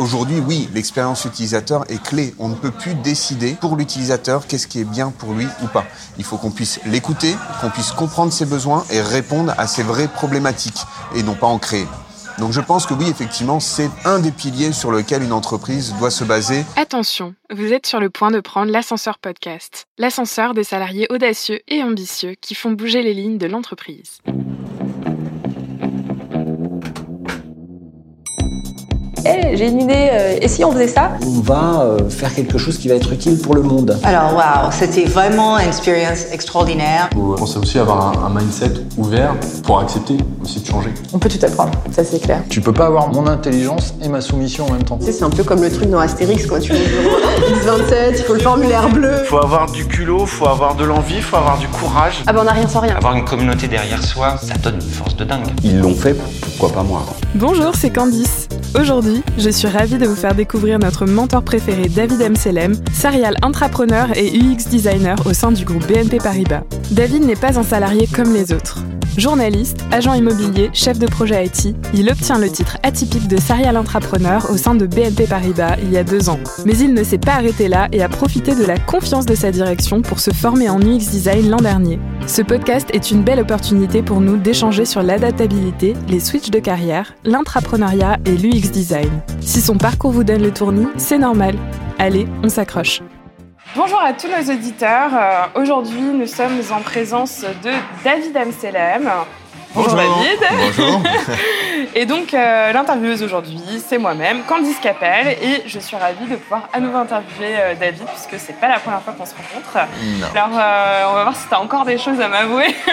Aujourd'hui, oui, l'expérience utilisateur est clé. On ne peut plus décider pour l'utilisateur qu'est-ce qui est bien pour lui ou pas. Il faut qu'on puisse l'écouter, qu'on puisse comprendre ses besoins et répondre à ses vraies problématiques et non pas en créer. Donc je pense que oui, effectivement, c'est un des piliers sur lequel une entreprise doit se baser. Attention, vous êtes sur le point de prendre l'ascenseur podcast, l'ascenseur des salariés audacieux et ambitieux qui font bouger les lignes de l'entreprise. Eh, j'ai une idée, euh, et si on faisait ça On va euh, faire quelque chose qui va être utile pour le monde. Alors, waouh, c'était vraiment une expérience extraordinaire. On pensait aussi avoir un, un, mindset ouvert pour accepter aussi de changer. On peut tout apprendre, ça c'est clair. Tu peux pas avoir mon intelligence et ma soumission en même temps. Tu sais, c'est un peu comme le truc dans Astérix, quoi. Tu vois, 27, il faut le formulaire bleu. Faut avoir du culot, faut avoir de l'envie, faut avoir du courage. Ah bah on a rien sans rien. Avoir une communauté derrière soi, ça donne une force de dingue. Ils l'ont fait, pourquoi pas moi? Bonjour, c'est Candice. Aujourd'hui, je suis ravie de vous faire découvrir notre mentor préféré David M. Selem, serial entrepreneur et UX designer au sein du groupe BNP Paribas. David n'est pas un salarié comme les autres. Journaliste, agent immobilier, chef de projet IT, il obtient le titre atypique de serial entrepreneur au sein de BNP Paribas il y a deux ans. Mais il ne s'est pas arrêté là et a profité de la confiance de sa direction pour se former en UX design l'an dernier. Ce podcast est une belle opportunité pour nous d'échanger sur l'adaptabilité, les switches de carrière, l'intrapreneuriat et l'UX design. Si son parcours vous donne le tournis, c'est normal. Allez, on s'accroche. Bonjour à tous nos auditeurs. Euh, Aujourd'hui, nous sommes en présence de David Amselem. Bonjour, David. Bonjour. et donc, euh, l'intervieweuse aujourd'hui, c'est moi-même, Candice Capel, et je suis ravie de pouvoir à nouveau interviewer euh, David, puisque c'est pas la première fois qu'on se rencontre. Non. Alors, euh, on va voir si tu as encore des choses à m'avouer.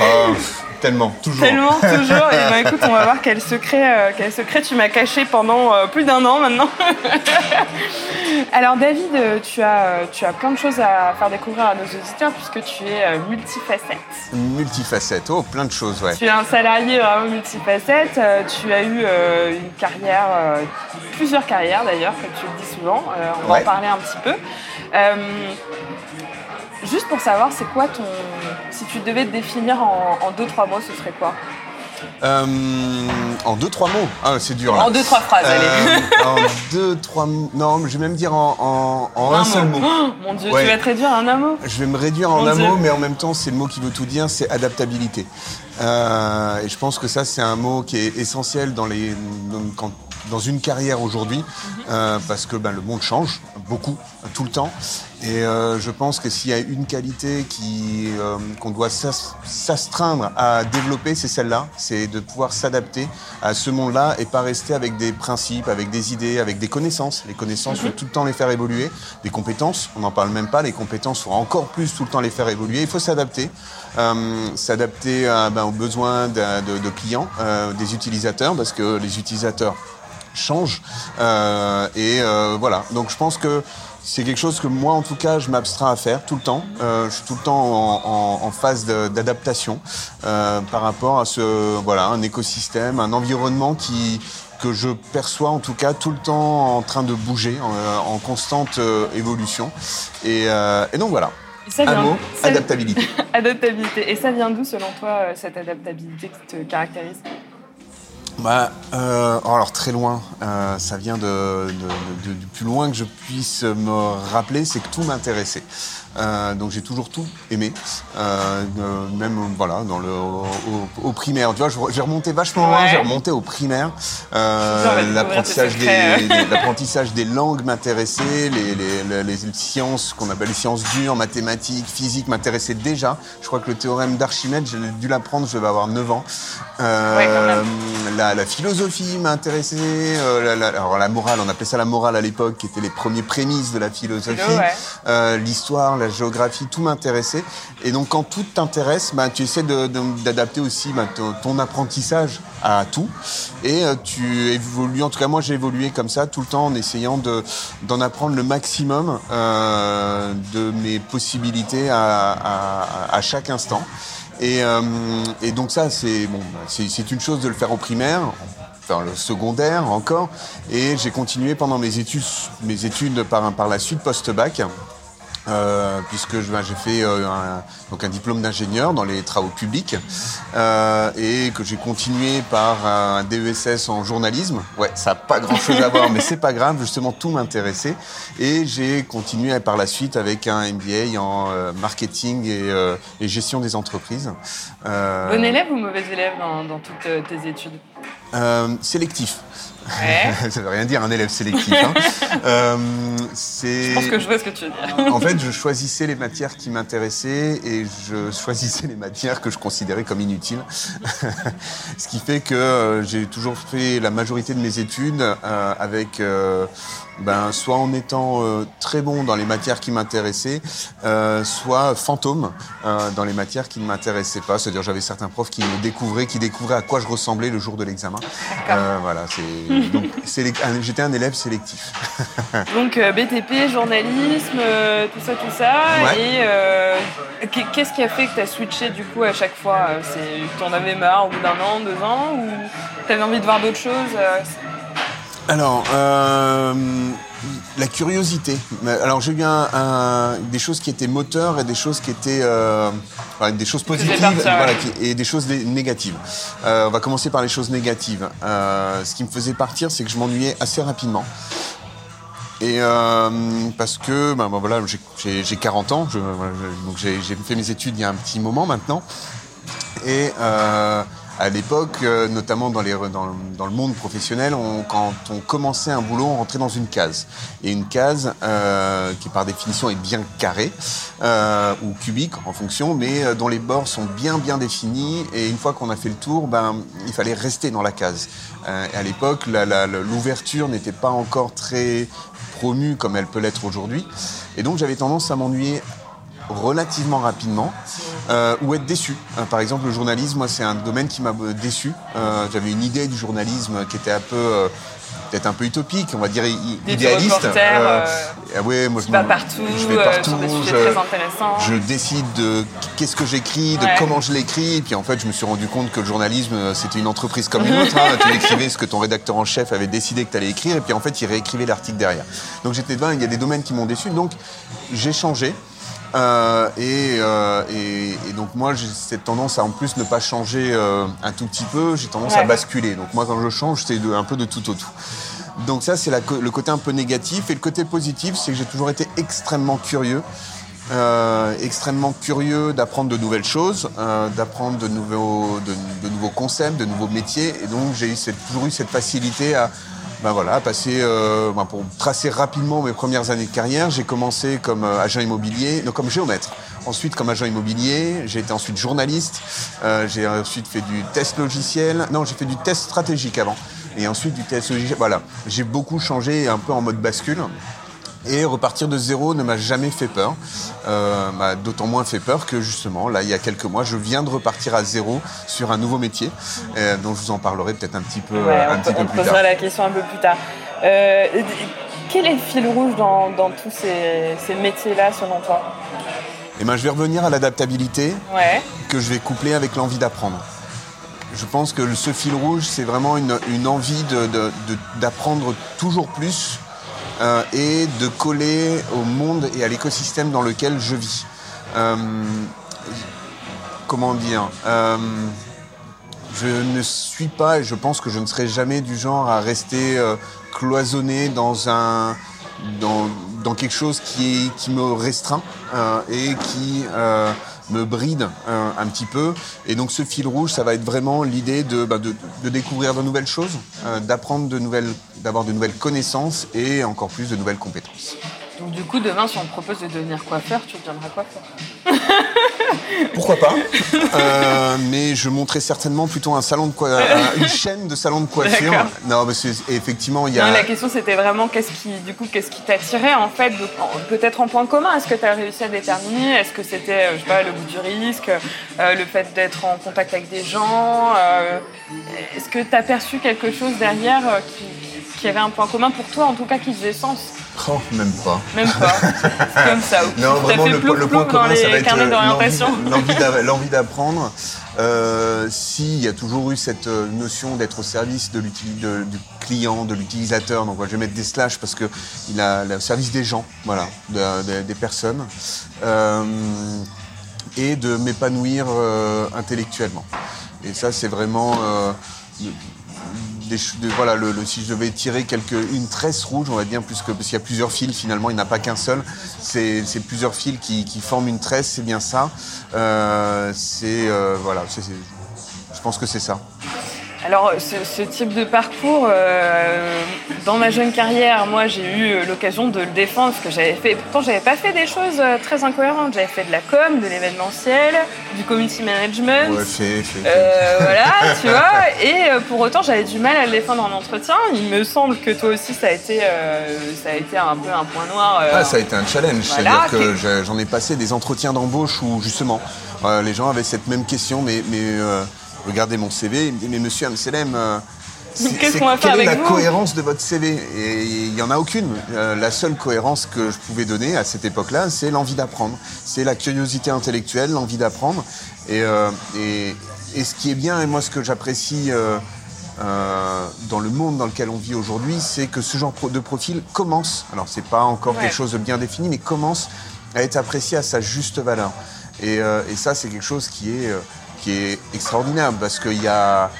Oh, tellement, toujours. Tellement, toujours. Et ben écoute, on va voir quel secret, euh, quel secret tu m'as caché pendant euh, plus d'un an maintenant. Alors David, euh, tu as, tu as plein de choses à faire découvrir à nos auditeurs puisque tu es euh, multifacette. Multifacette, oh, plein de choses, ouais. Tu es un salarié vraiment multifacette. tu as eu une carrière, plusieurs carrières d'ailleurs, comme tu le dis souvent. On va Ouais. en parler un petit peu. Juste pour savoir, c'est quoi ton. Si tu devais te définir en, en deux, trois mots, ce serait quoi Euh, en deux, trois mots. Ah, c'est dur, là. En deux, trois phrases, allez. Euh, en deux, trois mots. Non, je vais même dire en, en- en un, seul mot. Oh, mon Dieu, Ouais. tu vas te réduire en un mot Je vais me réduire en un Dieu. mot, mais en même temps, c'est le mot qui veut tout dire, c'est adaptabilité. Euh, et je pense que ça, c'est un mot qui est essentiel dans, les, dans, quand- dans une carrière aujourd'hui, euh, parce que ben, le monde change beaucoup, tout le temps. Et euh, je pense que s'il y a une qualité qui, euh, qu'on doit s'as- s'astreindre à développer, c'est celle-là, c'est de pouvoir s'adapter à ce monde-là et pas rester avec des principes, avec des idées, avec des connaissances. Les connaissances, il faut tout le temps les faire évoluer. Des compétences, on n'en parle même pas, les compétences, faut encore plus tout le temps les faire évoluer. Il faut s'adapter, euh, s'adapter à, ben, aux besoins de, clients, euh, des utilisateurs, parce que les utilisateurs changent. Euh, et euh, voilà, donc je pense que c'est quelque chose que moi, en tout cas, je m'abstrais à faire tout le temps. Euh, je suis tout le temps en, phase d'adaptation euh, par rapport à ce voilà un écosystème, un environnement qui que je perçois en tout cas tout le temps en train de bouger, en, constante euh, évolution. Et, euh, et donc voilà, Et ça un vient- mot, ça- adaptabilité. Adaptabilité. Et ça vient d'où, selon toi, euh, cette adaptabilité qui te caractérise? Bah, euh, oh, alors très loin, euh, ça vient de, de- de- du plus loin que je puisse me rappeler, c'est que tout m'intéressait. Euh, donc j'ai toujours tout aimé, euh, euh, même voilà dans le au, au- au primaire. Tu vois, j'ai remonté vachement loin, Ouais. j'ai remonté au primaire. L'apprentissage des, secrets, des- l'apprentissage des langues m'intéressait, les, les- les- les sciences qu'on appelle les sciences dures, mathématiques, physique m'intéressaient déjà. Je crois que le théorème d'Archimède, j'ai dû l'apprendre, je vais avoir 9 ans. Ouais, la, la philosophie euh, la, la- alors la morale, on appelait ça la morale à l'époque, qui était les premiers prémices de la philosophie. Ouais. L'histoire, la géographie, tout m'intéressait. Et donc quand tout t'intéresse, bah, tu essaies d'adapter aussi bah, ton, apprentissage à tout. Et euh, tu évolues, en tout cas moi j'ai évolué comme ça tout le temps en essayant de- d'en apprendre le maximum euh, de mes possibilités à, à- chaque instant. Et, euh, et donc ça, c'est bon, bah, une chose de le faire au primaire, enfin le secondaire encore, et j'ai continué pendant mes études, mes études par, par la suite post-bac. Euh, puisque je- ben, j'ai fait euh, un, donc un diplôme d'ingénieur dans les travaux publics euh, et que j'ai continué par un DESS en journalisme. Ouais, ça n'a pas grand-chose à voir, mais c'est pas grave. Justement, tout m'intéressait et j'ai continué par la suite avec un MBA en euh, marketing et, euh, et gestion des entreprises. Euh, Bon élève ou mauvais élève dans, dans toutes tes études? Euh, sélectif. Ouais. ça veut rien dire un élève sélectif. Hein. Euh, c'est. Je pense que je vois ce que tu veux dire. En fait, je choisissais les matières qui m'intéressaient et je choisissais les matières que je considérais comme inutiles. Ce qui fait que euh, j'ai toujours fait la majorité de mes études euh, avec, euh, ben, soit en étant euh, très bon dans les matières qui m'intéressaient, euh, soit fantôme euh, dans les matières qui ne m'intéressaient pas. C'est-à-dire, j'avais certains profs qui me découvraient, qui découvraient à quoi je ressemblais le jour de l'examen. Voilà, c'est donc j'étais un élève sélectif. Donc BTP, journalisme, tout ça, tout ça. Ouais. Et qu'est- qu'est-ce qui a fait que tu as switché du coup à chaque fois? C'est t'en avais marre au bout d'un an, deux ans ou t'avais envie de voir d'autres choses Alors, euh, la curiosité. Alors, j'ai eu un, un- des choses qui étaient moteurs et des choses qui étaient euh, enfin, des choses positives partir, voilà, ouais. qui- et des choses né- négatives. Euh, on va commencer par les choses négatives. Euh, ce qui me faisait partir, c'est que je m'ennuyais assez rapidement. Et euh, parce que, ben, ben, voilà, j'ai- j'ai j'ai 40 ans, je, voilà, je- donc j'ai j'ai fait mes études il y a un petit moment maintenant. Et euh, à l'époque, euh, notamment dans, le- monde professionnel, on- quand on commençait un boulot, on rentrait dans une case. Et une case euh, qui par définition est bien carrée euh, ou cubique en fonction, mais dont les bords sont bien bien définis. Et une fois qu'on a fait le tour, ben, il fallait rester dans la case. Euh, à l'époque, l'ouverture n'était pas encore très promue comme elle peut l'être aujourd'hui. Et donc j'avais tendance à m'ennuyer relativement rapidement euh, ou être déçu. Euh, par exemple, le journalisme, moi, c'est un domaine qui m'a euh, déçu. Euh, J'avais une idée du journalisme qui était un peu, euh, peut-être un peu utopique, on va dire idéaliste. reporters, euh, ah ouais, moi, je partout, je vais euh, partout. sur des je- très intéressants. je décide de qu'est-ce que j'écris, de Ouais. comment je l'écris. Et puis en fait, je me suis rendu compte que le journalisme, euh, c'était une entreprise comme une autre. hein. Tu écrivais ce que ton rédacteur en chef avait décidé que tu allais écrire. Et puis en fait, il réécrivait l'article derrière. Donc j'étais il y a des domaines qui m'ont déçu. Donc j'ai changé. Euh, et, euh, et- et donc moi j'ai cette tendance à en plus ne pas changer euh, un tout petit peu, j'ai tendance à basculer. Donc moi quand je change c'est un peu de tout au tout. Donc ça c'est le côté un peu négatif et le côté positif c'est que j'ai toujours été extrêmement curieux. Extrêmement curieux d'apprendre de nouvelles choses, d'apprendre de nouveaux, de, de nouveaux concepts, de nouveaux métiers. Et donc j'ai toujours eu cette facilité à, ben voilà, à passer, euh, ben pour tracer rapidement mes premières années de carrière. J'ai commencé comme euh, agent immobilier, non comme géomètre. Ensuite comme agent immobilier, j'ai été ensuite journaliste. Euh, j'ai ensuite fait du test logiciel. Non, j'ai fait du test stratégique avant. Et ensuite du test logiciel. Voilà, j'ai beaucoup changé, un peu en mode bascule. Et repartir de zéro ne m'a jamais fait peur. Euh, m'a d'autant moins fait peur que justement, là, il y a quelques mois, je viens de repartir à zéro sur un nouveau métier, euh, dont je vous en parlerai peut-être un petit peu, Ouais, un on, petit peu on te plus posera tard. la question un peu plus tard. Euh, quel est le fil rouge dans, dans tous ces, ces métiers-là, selon toi? Et ben, je vais revenir à l'adaptabilité Ouais. que je vais coupler avec l'envie d'apprendre. Je pense que ce fil rouge, c'est vraiment une, une envie de- de- de- d'apprendre toujours plus euh, et de coller au monde et à l'écosystème dans lequel je vis. Euh, comment dire euh, Je ne suis pas, et je pense que je ne serai jamais du genre à rester cloisonné dans un dans, dans quelque chose qui, qui me restreint et qui me bride un petit peu. Et donc ce fil rouge, ça va être vraiment l'idée de, de, de découvrir de nouvelles choses, euh, d'apprendre de nouvelles, d'avoir de nouvelles connaissances et encore plus de nouvelles compétences. Donc du coup, demain, si on te propose de devenir coiffeur, tu deviendras coiffeur. Pourquoi pas Euh, Mais je montrais certainement plutôt un salon de coi- un- une chaîne de salons de coiffure. Non, parce que effectivement, il y a. Non, la question, c'était vraiment qu'est-ce qui, du coup, qu'est-ce qui t'attirait en fait, peut-être en point commun? Est-ce que tu as réussi à déterminer? Est-ce que c'était, euh, je sais pas, le goût du risque, euh, le fait d'être en contact avec des gens euh, Est-ce que tu as perçu quelque chose derrière euh, qui, qui avait un point commun pour toi, en tout cas qui faisait sens? Oh, même pas. Même pas. C'est comme ça. Non, vraiment, fait le, point commun, dans ça va être euh, l'envie- l'envie d'a- l'envie d'apprendre. Euh, si, il y a toujours eu cette euh, notion d'être au service de du client, de l'utilisateur. Donc, voilà, je vais mettre des slash parce que il a le service des gens, voilà, de- de- des personnes. Euh, et de m'épanouir euh, intellectuellement. Et ça, c'est vraiment voilà, le, si je devais tirer quelque, une tresse rouge, on va dire, plus parce qu'il y a plusieurs fils, finalement, il n'y a pas qu'un seul. C'est plusieurs fils qui, qui forment une tresse, c'est bien ça. Euh, c'est, euh, voilà, c'est- c'est- je pense que c'est ça. Alors, ce, ce type de parcours, euh, dans ma jeune carrière, moi, j'ai eu l'occasion de le défendre, ce que j'avais fait. Pourtant, j'avais pas fait des choses euh, très incohérentes. J'avais fait de la com, de l'événementiel, du community management. Ouais, fait, fait. Euh, voilà, tu vois. Et pour autant, j'avais du mal à le défendre en entretien. Il me semble que toi aussi, ça a été, euh, ça a été un peu un point noir. Ah, ça a été un challenge. Voilà, C'est-à-dire que j'en ai passé des entretiens d'embauche où justement les gens avaient cette même question, mais, mais regardez mon CV, il me dit mais monsieur Amselem, euh, c'est- Qu'est-ce c'est- qu'on va faire quelle est la vous cohérence de votre CV Et il n'y en a aucune. Euh, la seule cohérence que je pouvais donner à cette époque-là, c'est l'envie d'apprendre. C'est la curiosité intellectuelle, l'envie d'apprendre. Et, euh, et, et ce qui est bien, et moi ce que j'apprécie euh, dans le monde dans lequel on vit aujourd'hui, c'est que ce genre de profil commence, alors c'est pas encore Ouais. quelque chose de bien défini, mais commence à être apprécié à sa juste valeur. Et, et ça, c'est quelque chose qui est, qui est extraordinaire, parce qu'il y a,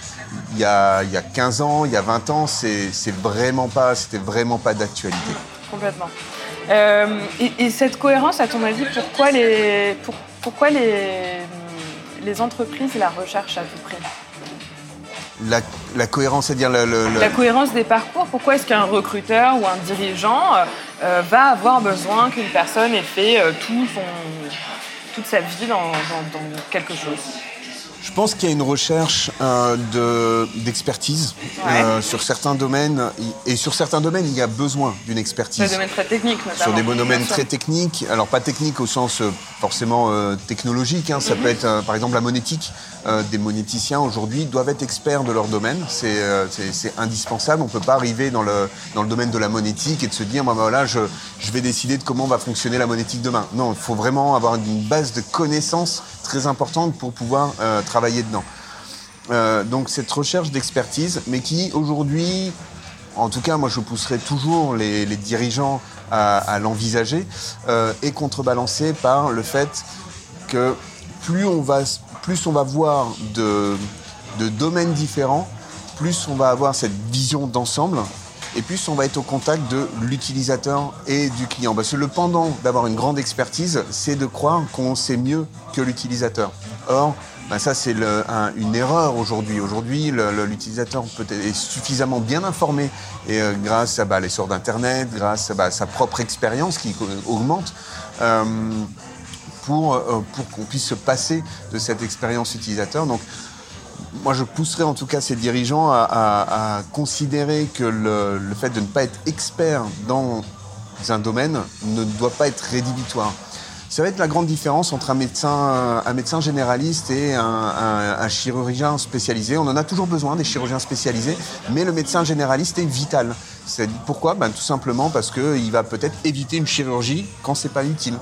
il y, a, il y a 15 ans, il y a 20 ans, c'est c'est vraiment pas, c'était vraiment pas d'actualité. Complètement. Euh, et, et cette cohérence, à ton avis, pourquoi les, pour- pourquoi les, les entreprises la recherchent à tout prix? La, la cohérence, c'est-à-dire le, le- le- La cohérence des parcours, pourquoi est-ce qu'un recruteur ou un dirigeant euh, euh, va avoir besoin qu'une personne ait fait euh, tout son, toute sa vie dans, dans- dans quelque chose? Je pense qu'il y a une recherche euh, de- d'expertise Ouais. euh, sur certains domaines, et sur certains domaines, il y a besoin d'une expertise. des domaines très techniques, notamment. sur des domaines très techniques, alors pas techniques au sens euh, forcément euh, technologique, hein, ça Mhm. peut être par exemple la monétique. Euh, des monéticiens aujourd'hui doivent être experts de leur domaine, c'est euh, indispensable. On ne peut pas arriver dans le, dans le domaine de la monétique et de se dire, bah, voilà, je, je vais décider de comment va fonctionner la monétique demain. Non, il faut vraiment avoir une base de connaissances très importante pour pouvoir euh, travailler dedans. Donc cette recherche d'expertise, mais qui aujourd'hui, en tout cas moi je pousserai toujours les, dirigeants à, à l'envisager, est contrebalancée par le fait que plus on va, plus on va voir de, domaines différents, plus on va avoir cette vision d'ensemble et plus on va être au contact de l'utilisateur et du client. Parce que le pendant d'avoir une grande expertise, c'est de croire qu'on sait mieux que l'utilisateur. Or, ben ça c'est une erreur aujourd'hui. Aujourd'hui, l'utilisateur est suffisamment bien informé et euh, grâce à bah, l'essor d'Internet, grâce à bah, sa propre expérience qui euh, augmente. euh, pour, euh, pour qu'on puisse se passer de cette expérience utilisateur. Donc, moi, je pousserais en tout cas ces dirigeants à, considérer que le, fait de ne pas être expert dans un domaine ne doit pas être rédhibitoire. Ça va être la grande différence entre un médecin, un médecin généraliste et un, chirurgien spécialisé. On en a toujours besoin des chirurgiens spécialisés, mais le médecin généraliste est vital. C'est pourquoi? Ben, Tout simplement parce qu'il va peut-être éviter une chirurgie quand c'est pas utile.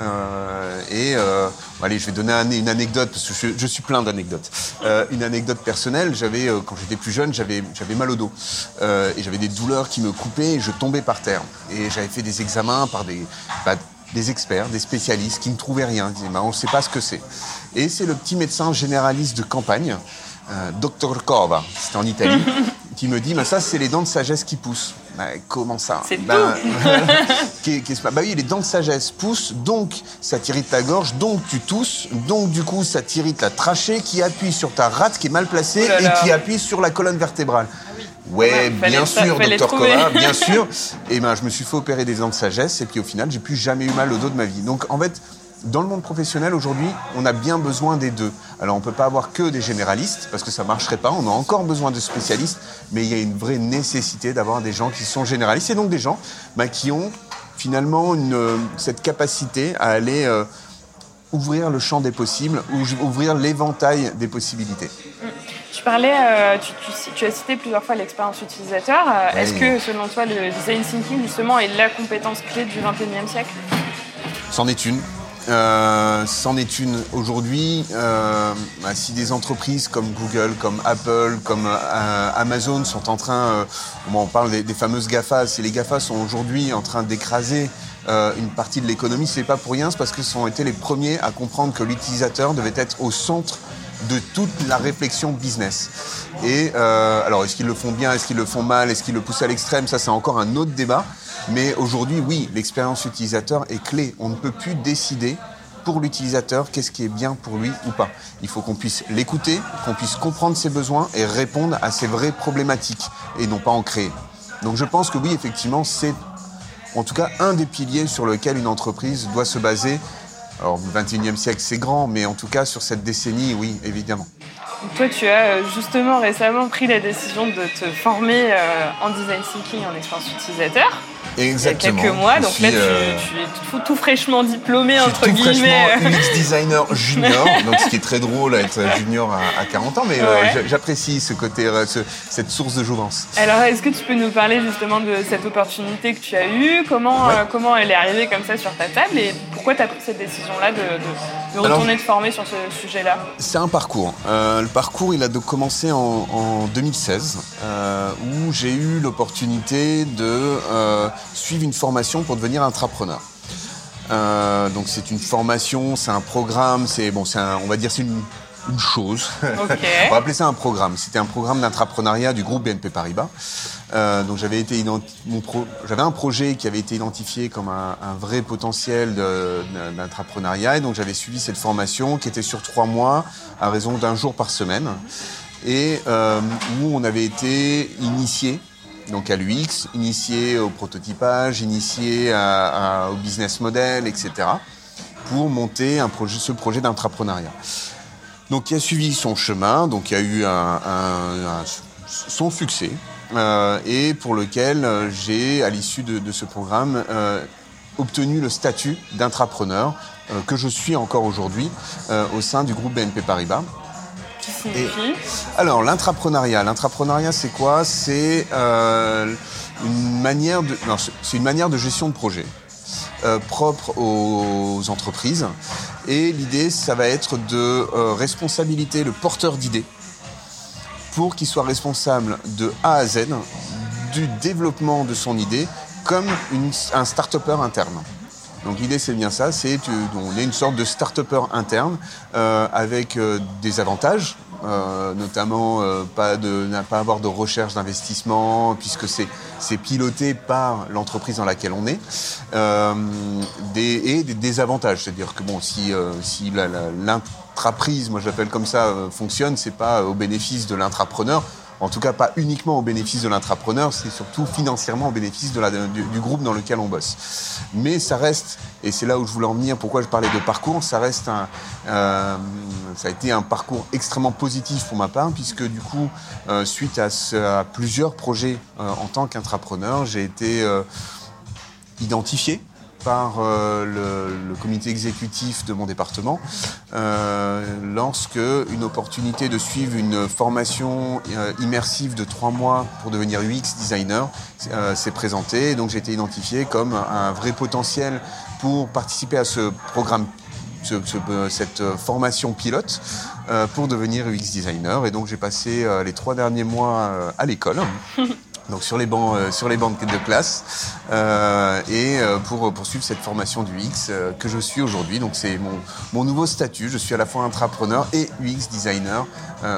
Euh, et euh, allez, je vais donner un- une anecdote parce que je, je suis plein d'anecdotes. Euh, une anecdote personnelle. J'avais, quand j'étais plus jeune, j'avais, j'avais mal au dos et j'avais des douleurs qui me coupaient et je tombais par terre. Et j'avais fait des examens par des, bah, des experts, des spécialistes qui ne trouvaient rien. Ils disaient, bah, on ne sait pas ce que c'est. Et c'est le petit médecin généraliste de campagne, euh, Dr Cova, c'était en Italie, qui me dit, bah, ça c'est les dents de sagesse qui poussent. Bah, comment ça C'est Bah, bah oui, les dents de sagesse poussent, donc ça t'irrite ta gorge, donc tu tousses, donc du coup ça t'irrite la trachée qui appuie sur ta rate qui est mal placée là et qui appuie sur la colonne vertébrale. Ouais, Ouais, fallait bien sûr, docteur. Cova, bien sûr. Et ben, je me suis fait opérer des dents de sagesse et puis au final, j'ai plus jamais eu mal au dos de ma vie. Donc en fait, dans le monde professionnel aujourd'hui, on a bien besoin des deux. Alors on peut pas avoir que des généralistes parce que ça marcherait pas. On a encore besoin de spécialistes, mais il y a une vraie nécessité d'avoir des gens qui sont généralistes et donc des gens bah, qui ont finalement une, euh, cette capacité à aller euh, ouvrir le champ des possibles, ou ouvrir l'éventail des possibilités. Tu parlais, euh, tu, tu- tu as cité plusieurs fois l'expérience utilisateur. Est-ce que, selon toi, le design thinking, justement, est la compétence clé du 21e siècle? C'en est une. Euh, C'en est une aujourd'hui. euh, bah, si des entreprises comme Google, comme Apple, comme euh, Amazon sont en train, euh, on parle des, fameuses GAFA, si les GAFA sont aujourd'hui en train d'écraser une partie de l'économie, c'est pas pour rien, c'est parce qu'ils ont été les premiers à comprendre que l'utilisateur devait être au centre de toute la réflexion business. Et alors, est-ce qu'ils le font bien, est-ce qu'ils le font mal, est-ce qu'ils le poussent à l'extrême? Ça, c'est encore un autre débat. Mais aujourd'hui, oui, l'expérience utilisateur est clé. On ne peut plus décider pour l'utilisateur qu'est-ce qui est bien pour lui ou pas. Il faut qu'on puisse l'écouter, qu'on puisse comprendre ses besoins et répondre à ses vraies problématiques et non pas en créer. Donc je pense que oui, effectivement, c'est en tout cas un des piliers sur lequel une entreprise doit se baser. Alors, le 21e siècle, c'est grand, mais en tout cas, sur cette décennie, oui, évidemment. Toi, tu as euh, justement récemment pris la décision de te former euh, en design thinking en expérience utilisateur. Exactement. Il y a quelques mois, donc là, tu, euh, tu es tout, tout fraîchement diplômé, entre tout guillemets. fraîchement UX designer junior, donc ce qui est très drôle à être junior à, à 40 ans, mais euh, Ouais. j'apprécie ce côté, euh, ce- cette source de jouvence. Alors, est-ce que tu peux nous parler justement de cette opportunité que tu as eue? Comment, Ouais. euh, comment elle est arrivée comme ça sur ta table? Et pourquoi tu as pris cette décision-là de, de- de Alors- retourner te former sur ce sujet-là? C'est un parcours. Le parcours, il a commencé en, en 2016, euh, où j'ai eu l'opportunité de suivre une formation pour devenir intrapreneur. Euh, donc c'est une formation, c'est un programme, c'est bon, c'est on va dire c'est une, une chose. Ok. on va appeler ça un programme. C'était un programme d'intrapreneuriat du groupe BNP Paribas. Euh, donc j'avais été pro- j'avais un projet qui avait été identifié comme un, un vrai potentiel d'intrapreneuriat et donc j'avais suivi cette formation qui était sur trois mois à raison d'un jour par semaine et euh, où on avait été initié donc à l'UX, initié au prototypage, initié au business model, etc. pour monter ce projet d'intrapreneuriat. Donc il a suivi son chemin, donc il y a eu un, son succès, euh, et pour lequel euh, j'ai, à l'issue de, ce programme, euh, obtenu le statut d'intrapreneur que je suis encore aujourd'hui au sein du groupe BNP Paribas. Qui signifie Alors, l'intrapreneuriat. L'intrapreneuriat, c'est quoi? C'est euh, une manière de, non, c'est- une manière de gestion de projet euh, propre aux entreprises. Et l'idée, ça va être de euh, responsabiliser le porteur d'idées pour qu'il soit responsable de A à Z du développement de son idée comme une, un start-upper interne. Donc l'idée c'est bien ça, c'est on est une sorte de start-upper interne euh, avec euh, des avantages, euh, notamment euh, pas de pas avoir de recherche d'investissement puisque c'est c'est piloté par l'entreprise dans laquelle on est, euh, des, et des désavantages, c'est-à-dire que bon si euh, si l'intraprise, moi je l'appelle comme ça, fonctionne, c'est pas au bénéfice de l'intrapreneur. En tout cas, pas uniquement au bénéfice de l'intrapreneur, c'est surtout financièrement au bénéfice du, groupe dans lequel on bosse. Mais ça reste, et c'est là où je voulais en venir, pourquoi je parlais de parcours, ça reste un, euh, ça a été un parcours extrêmement positif pour ma part, puisque du coup, euh, suite à, plusieurs projets euh, en tant qu'intrapreneur, j'ai été identifié par euh, le, comité exécutif de mon département euh, lorsque une opportunité de suivre une formation euh, immersive de trois mois pour devenir UX designer s'est présentée. Donc j'ai été identifié comme un vrai potentiel pour participer à ce programme ce- ce- cette formation pilote pour devenir UX designer. Et donc j'ai passé les trois derniers mois à l'école. Donc sur les bancs, euh, sur les bancs de classe, euh, et euh, pour poursuivre cette formation du euh, que je suis aujourd'hui. Donc c'est mon, mon nouveau statut. Je suis à la fois intrapreneur et UX designer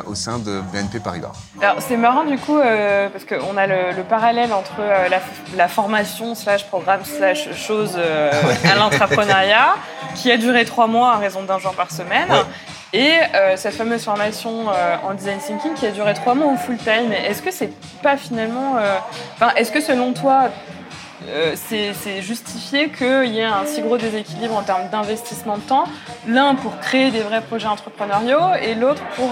au sein de BNP Paribas. Alors c'est marrant du coup parce qu'on a le, le parallèle entre la, la formation slash programme slash chose à l'entrepreneuriat qui a duré trois mois à raison d'un jour par semaine Ouais. Et euh, cette fameuse formation euh, en design thinking qui a duré trois mois au full time. Est-ce que c'est pas finalement, euh, enfin est-ce que selon toi c'est justifié qu'il y ait un si gros déséquilibre en termes d'investissement de temps, l'un pour créer des vrais projets entrepreneuriaux et l'autre pour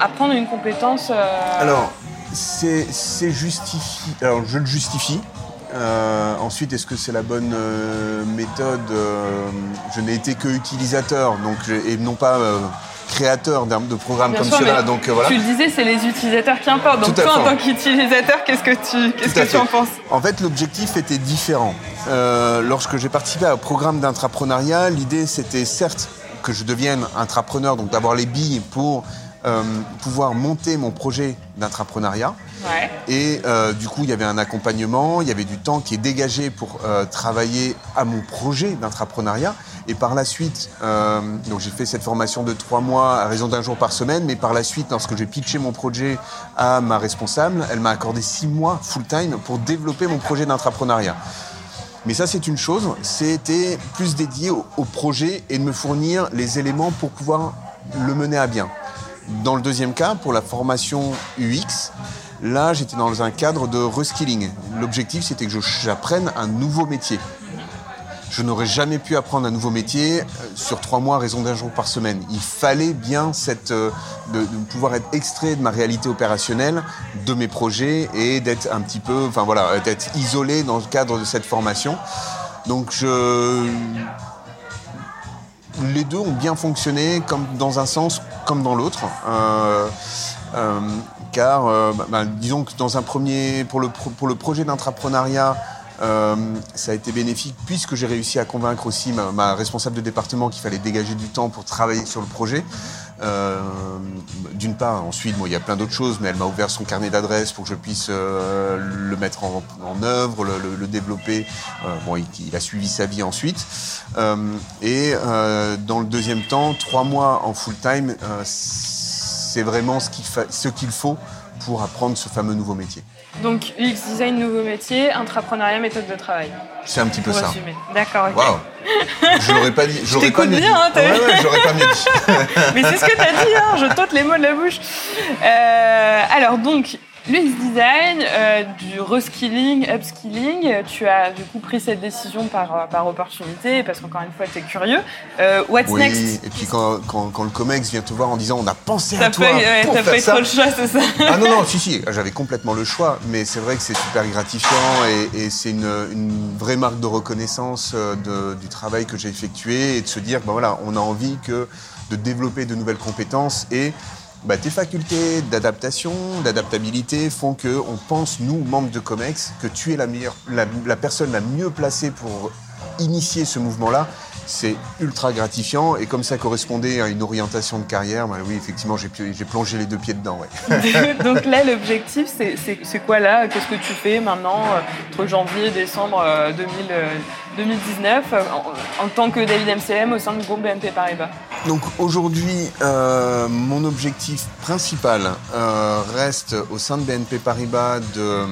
apprendre une compétence. Alors, c'est justifié. Alors, je le justifie. Euh, ensuite, est-ce que c'est la bonne euh, méthode Euh, Je n'ai été que utilisateur, donc et non pas créateur de programmes Bien comme Donc euh, voilà. Tu le disais, c'est les utilisateurs qui importent. Donc Tout à toi, en tant qu'utilisateur, qu'est-ce que tu, qu'est-ce à que tu fait. en penses? En fait, l'objectif était différent. Lorsque j'ai participé au programme d'intrapreneuriat, l'idée c'était certes que je devienne intrapreneur, donc d'avoir les billes pour pouvoir monter mon projet d'intrapreneuriat. Et euh, du coup, il y avait un accompagnement, il y avait du temps qui est dégagé pour euh, travailler à mon projet d'intrapreneuriat. Et par la suite, euh, donc j'ai fait cette formation de trois mois à raison d'un jour par semaine, mais par la suite, lorsque j'ai pitché mon projet à ma responsable, elle m'a accordé six mois full-time pour développer mon projet d'intrapreneuriat. Mais ça, c'est une chose. C'était plus dédié au projet et de me fournir les éléments pour pouvoir le mener à bien. Dans le deuxième cas, pour la formation UX, là, j'étais dans un cadre de reskilling. L'objectif, c'était que j'apprenne un nouveau métier. Je n'aurais jamais pu apprendre un nouveau métier euh, sur trois mois raison d'un jour par semaine. Il fallait bien cette, euh, de, pouvoir être extrait de ma réalité opérationnelle, de mes projets et d'être un petit peu, enfin voilà, d'être isolé dans le cadre de cette formation. Donc je, les deux ont bien fonctionné, comme dans un sens comme dans l'autre. Euh, car, euh, bah, bah, disons que dans un premier, pour le, projet d'intrapreneuriat, euh, ça a été bénéfique puisque j'ai réussi à convaincre aussi ma, responsable de département qu'il fallait dégager du temps pour travailler sur le projet. Euh, D'une part, ensuite, il y a plein d'autres choses, mais elle m'a ouvert son carnet d'adresses pour que je puisse le mettre en, œuvre, le, développer. Bon, il, il a suivi sa vie ensuite. Et dans le deuxième temps, trois mois en full time, c'est vraiment ce qu'il fa- ce qu'il faut pour apprendre ce fameux nouveau métier. Donc UX design, nouveau métier, intrapreneuriat, méthode de travail. C'est un petit peu Pour ça. résumer. D'accord, ok. Waouh Je l'aurais pas dit. Je l'aurais pas t'écoute mieux dit. hein, t'as ouais, j'aurais pas mieux dit. Mais c'est ce que t'as dit, hein, je tente les mots de la bouche. Euh, alors donc, l'UX design, euh, du reskilling, upskilling, tu as du coup pris cette décision par, euh, par opportunité, parce qu'encore une fois, tu es curieux. Euh, what's Oui, next? et puis quand, quand, quand le COMEX vient te voir en disant on a pensé à toi. ouais, t'as pas eu trop le choix, c'est ça? Ah non, non, si, si, j'avais complètement le choix, mais c'est vrai que c'est super gratifiant et, et c'est une, une vraie marque de reconnaissance euh, de- du travail que j'ai effectué et de se dire, ben voilà, on a envie que de développer de nouvelles compétences et bah, tes facultés d'adaptation, d'adaptabilité font que on pense, nous, membres de COMEX, que tu es la, meilleure, la, la personne la mieux placée pour initier ce mouvement-là. C'est ultra gratifiant et comme ça correspondait à une orientation de carrière, bah oui, effectivement, j'ai plongé les deux pieds dedans. Ouais. Donc là, l'objectif, c'est- c'est c'est quoi là? Qu'est-ce que tu fais maintenant, entre janvier et décembre euh, 2000, euh, 2019, euh, en, en tant que David MCM au sein du groupe BNP Paribas Donc aujourd'hui, euh, mon objectif principal euh, reste au sein de BNP Paribas de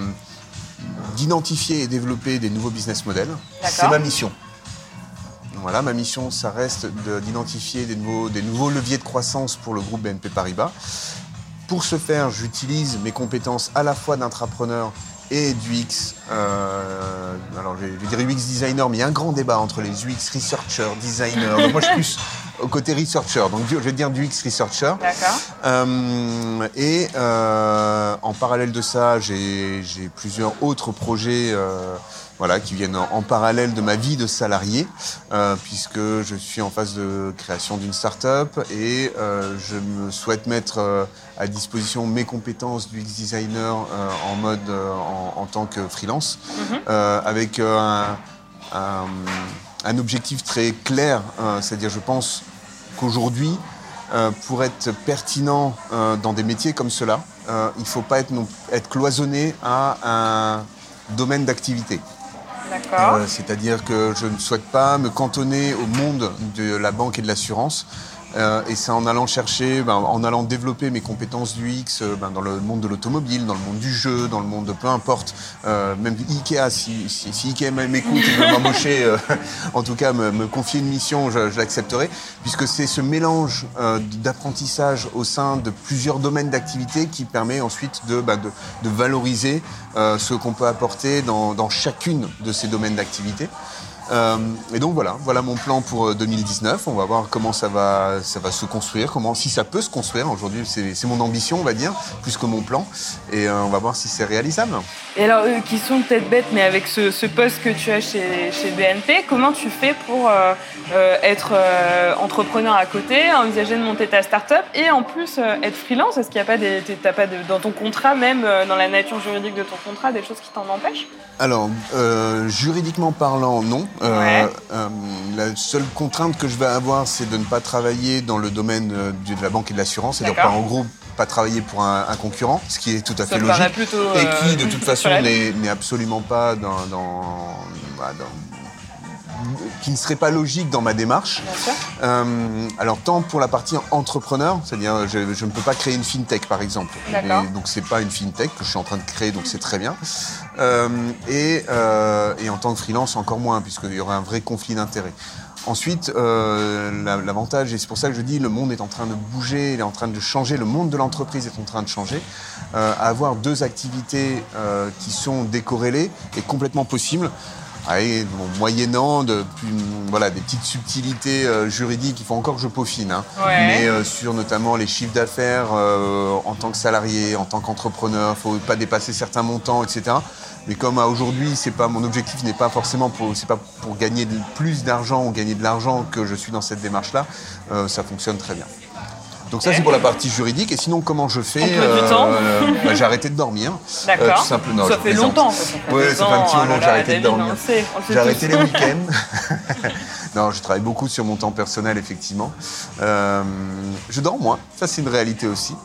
d'identifier et développer des nouveaux business models. D'accord. C'est ma mission. Voilà, ma mission, ça reste de- d'identifier des nouveaux, des nouveaux leviers de croissance pour le groupe BNP Paribas. Pour ce faire, j'utilise mes compétences à la fois d'intrapreneur et d'UX. Euh, alors, je vais dire UX designer, mais il y a un grand débat entre les UX researchers, designers. Donc, moi, je suis plus au côté researcher. Donc, je vais dire du UX researcher. D'accord. Euh, et euh, en parallèle de ça, j'ai j'ai plusieurs autres projets euh, voilà, qui viennent en, parallèle de ma vie de salarié, euh, puisque je suis en phase de création d'une start-up et euh, je me souhaite mettre euh, à disposition mes compétences d'UX designer euh, en mode en, en tant que freelance, euh, avec un, un, un objectif très clair, c'est-à-dire je pense qu'aujourd'hui, euh, pour être pertinent euh, dans des métiers comme cela, euh, il ne faut pas être, non- être cloisonné à un domaine d'activité. Euh, C'est-à-dire que je ne souhaite pas me cantonner au monde de la banque et de l'assurance. Euh, et c'est en allant chercher, ben, en allant développer mes compétences du X euh, ben, dans le monde de l'automobile, dans le monde du jeu, dans le monde de peu importe, euh, même Ikea, si, si, Ikea m'écoute et veut m'embaucher, en tout cas me, confier une mission, je, l'accepterai, puisque c'est ce mélange d'apprentissage au sein de plusieurs domaines d'activité qui permet ensuite de, ben, valoriser ce qu'on peut apporter dans, dans chacune de ces domaines d'activité. Euh, et donc voilà, voilà mon plan pour euh, 2019. On va voir comment ça va, ça va se construire, comment, si ça peut se construire. Aujourd'hui, c'est mon ambition, on va dire, plus que mon plan. Et euh, on va voir si c'est réalisable. Et alors, euh, qui sont peut-être bêtes, mais avec ce, ce poste que tu as chez, chez BNP, comment tu fais pour euh, euh, être euh, entrepreneur à côté, envisager de monter ta start-up et en plus euh, être freelance? Est-ce qu'il n'y a pas, des, t'es- t'as pas de, dans ton contrat, même euh, dans la nature juridique de ton contrat, des choses qui t'en empêchent? Alors, euh, juridiquement parlant, non. Euh, Ouais. euh, la seule contrainte que je vais avoir, c'est de ne pas travailler dans le domaine euh, de la banque et de l'assurance. C'est-à-dire, pas, en gros, pas travailler pour un, un concurrent, ce qui est tout à fait logique. plutôt, et qui, de toute façon, n'est n'est absolument pas dans, dans- bah, dans- qui ne serait pas logique dans ma démarche. Euh, alors tant pour la partie entrepreneur, c'est-à-dire je, je ne peux pas créer une fintech par exemple. Et donc c'est pas une fintech que je suis en train de créer, donc c'est très bien. Euh, et, euh, et en tant que freelance encore moins, puisqu'il y aurait un vrai conflit d'intérêts. Ensuite, la- l'avantage, et c'est pour ça que je dis, le monde est en train de bouger, il est en train de changer, le monde de l'entreprise est en train de changer. Avoir deux activités qui sont décorrélées est complètement possible. Bon, moyennant de, plus- voilà, des petites subtilités euh, juridiques, il faut encore que je peaufine. hein. Ouais. Mais euh, sur notamment les chiffres d'affaires euh, en tant que salarié, en tant qu'entrepreneur, faut pas dépasser certains montants, etc. Mais comme à aujourd'hui, c'est pas mon objectif n'est pas forcément pour c'est pas pour gagner de- plus d'argent ou gagner de l'argent que je suis dans cette démarche-là, euh, ça fonctionne très bien. Donc ça c'est pour la partie juridique et sinon comment je fais du temps. bah, J'ai arrêté de dormir. D'accord. Euh, tout simplement. ça fait longtemps. Ça, ça fait Ouais, deux ça fait un petit ah moment que j'ai arrêté de dormir. J'ai arrêté les week-ends. non, je travaille beaucoup sur mon temps personnel, effectivement. Euh, je dors moins, ça c'est une réalité aussi.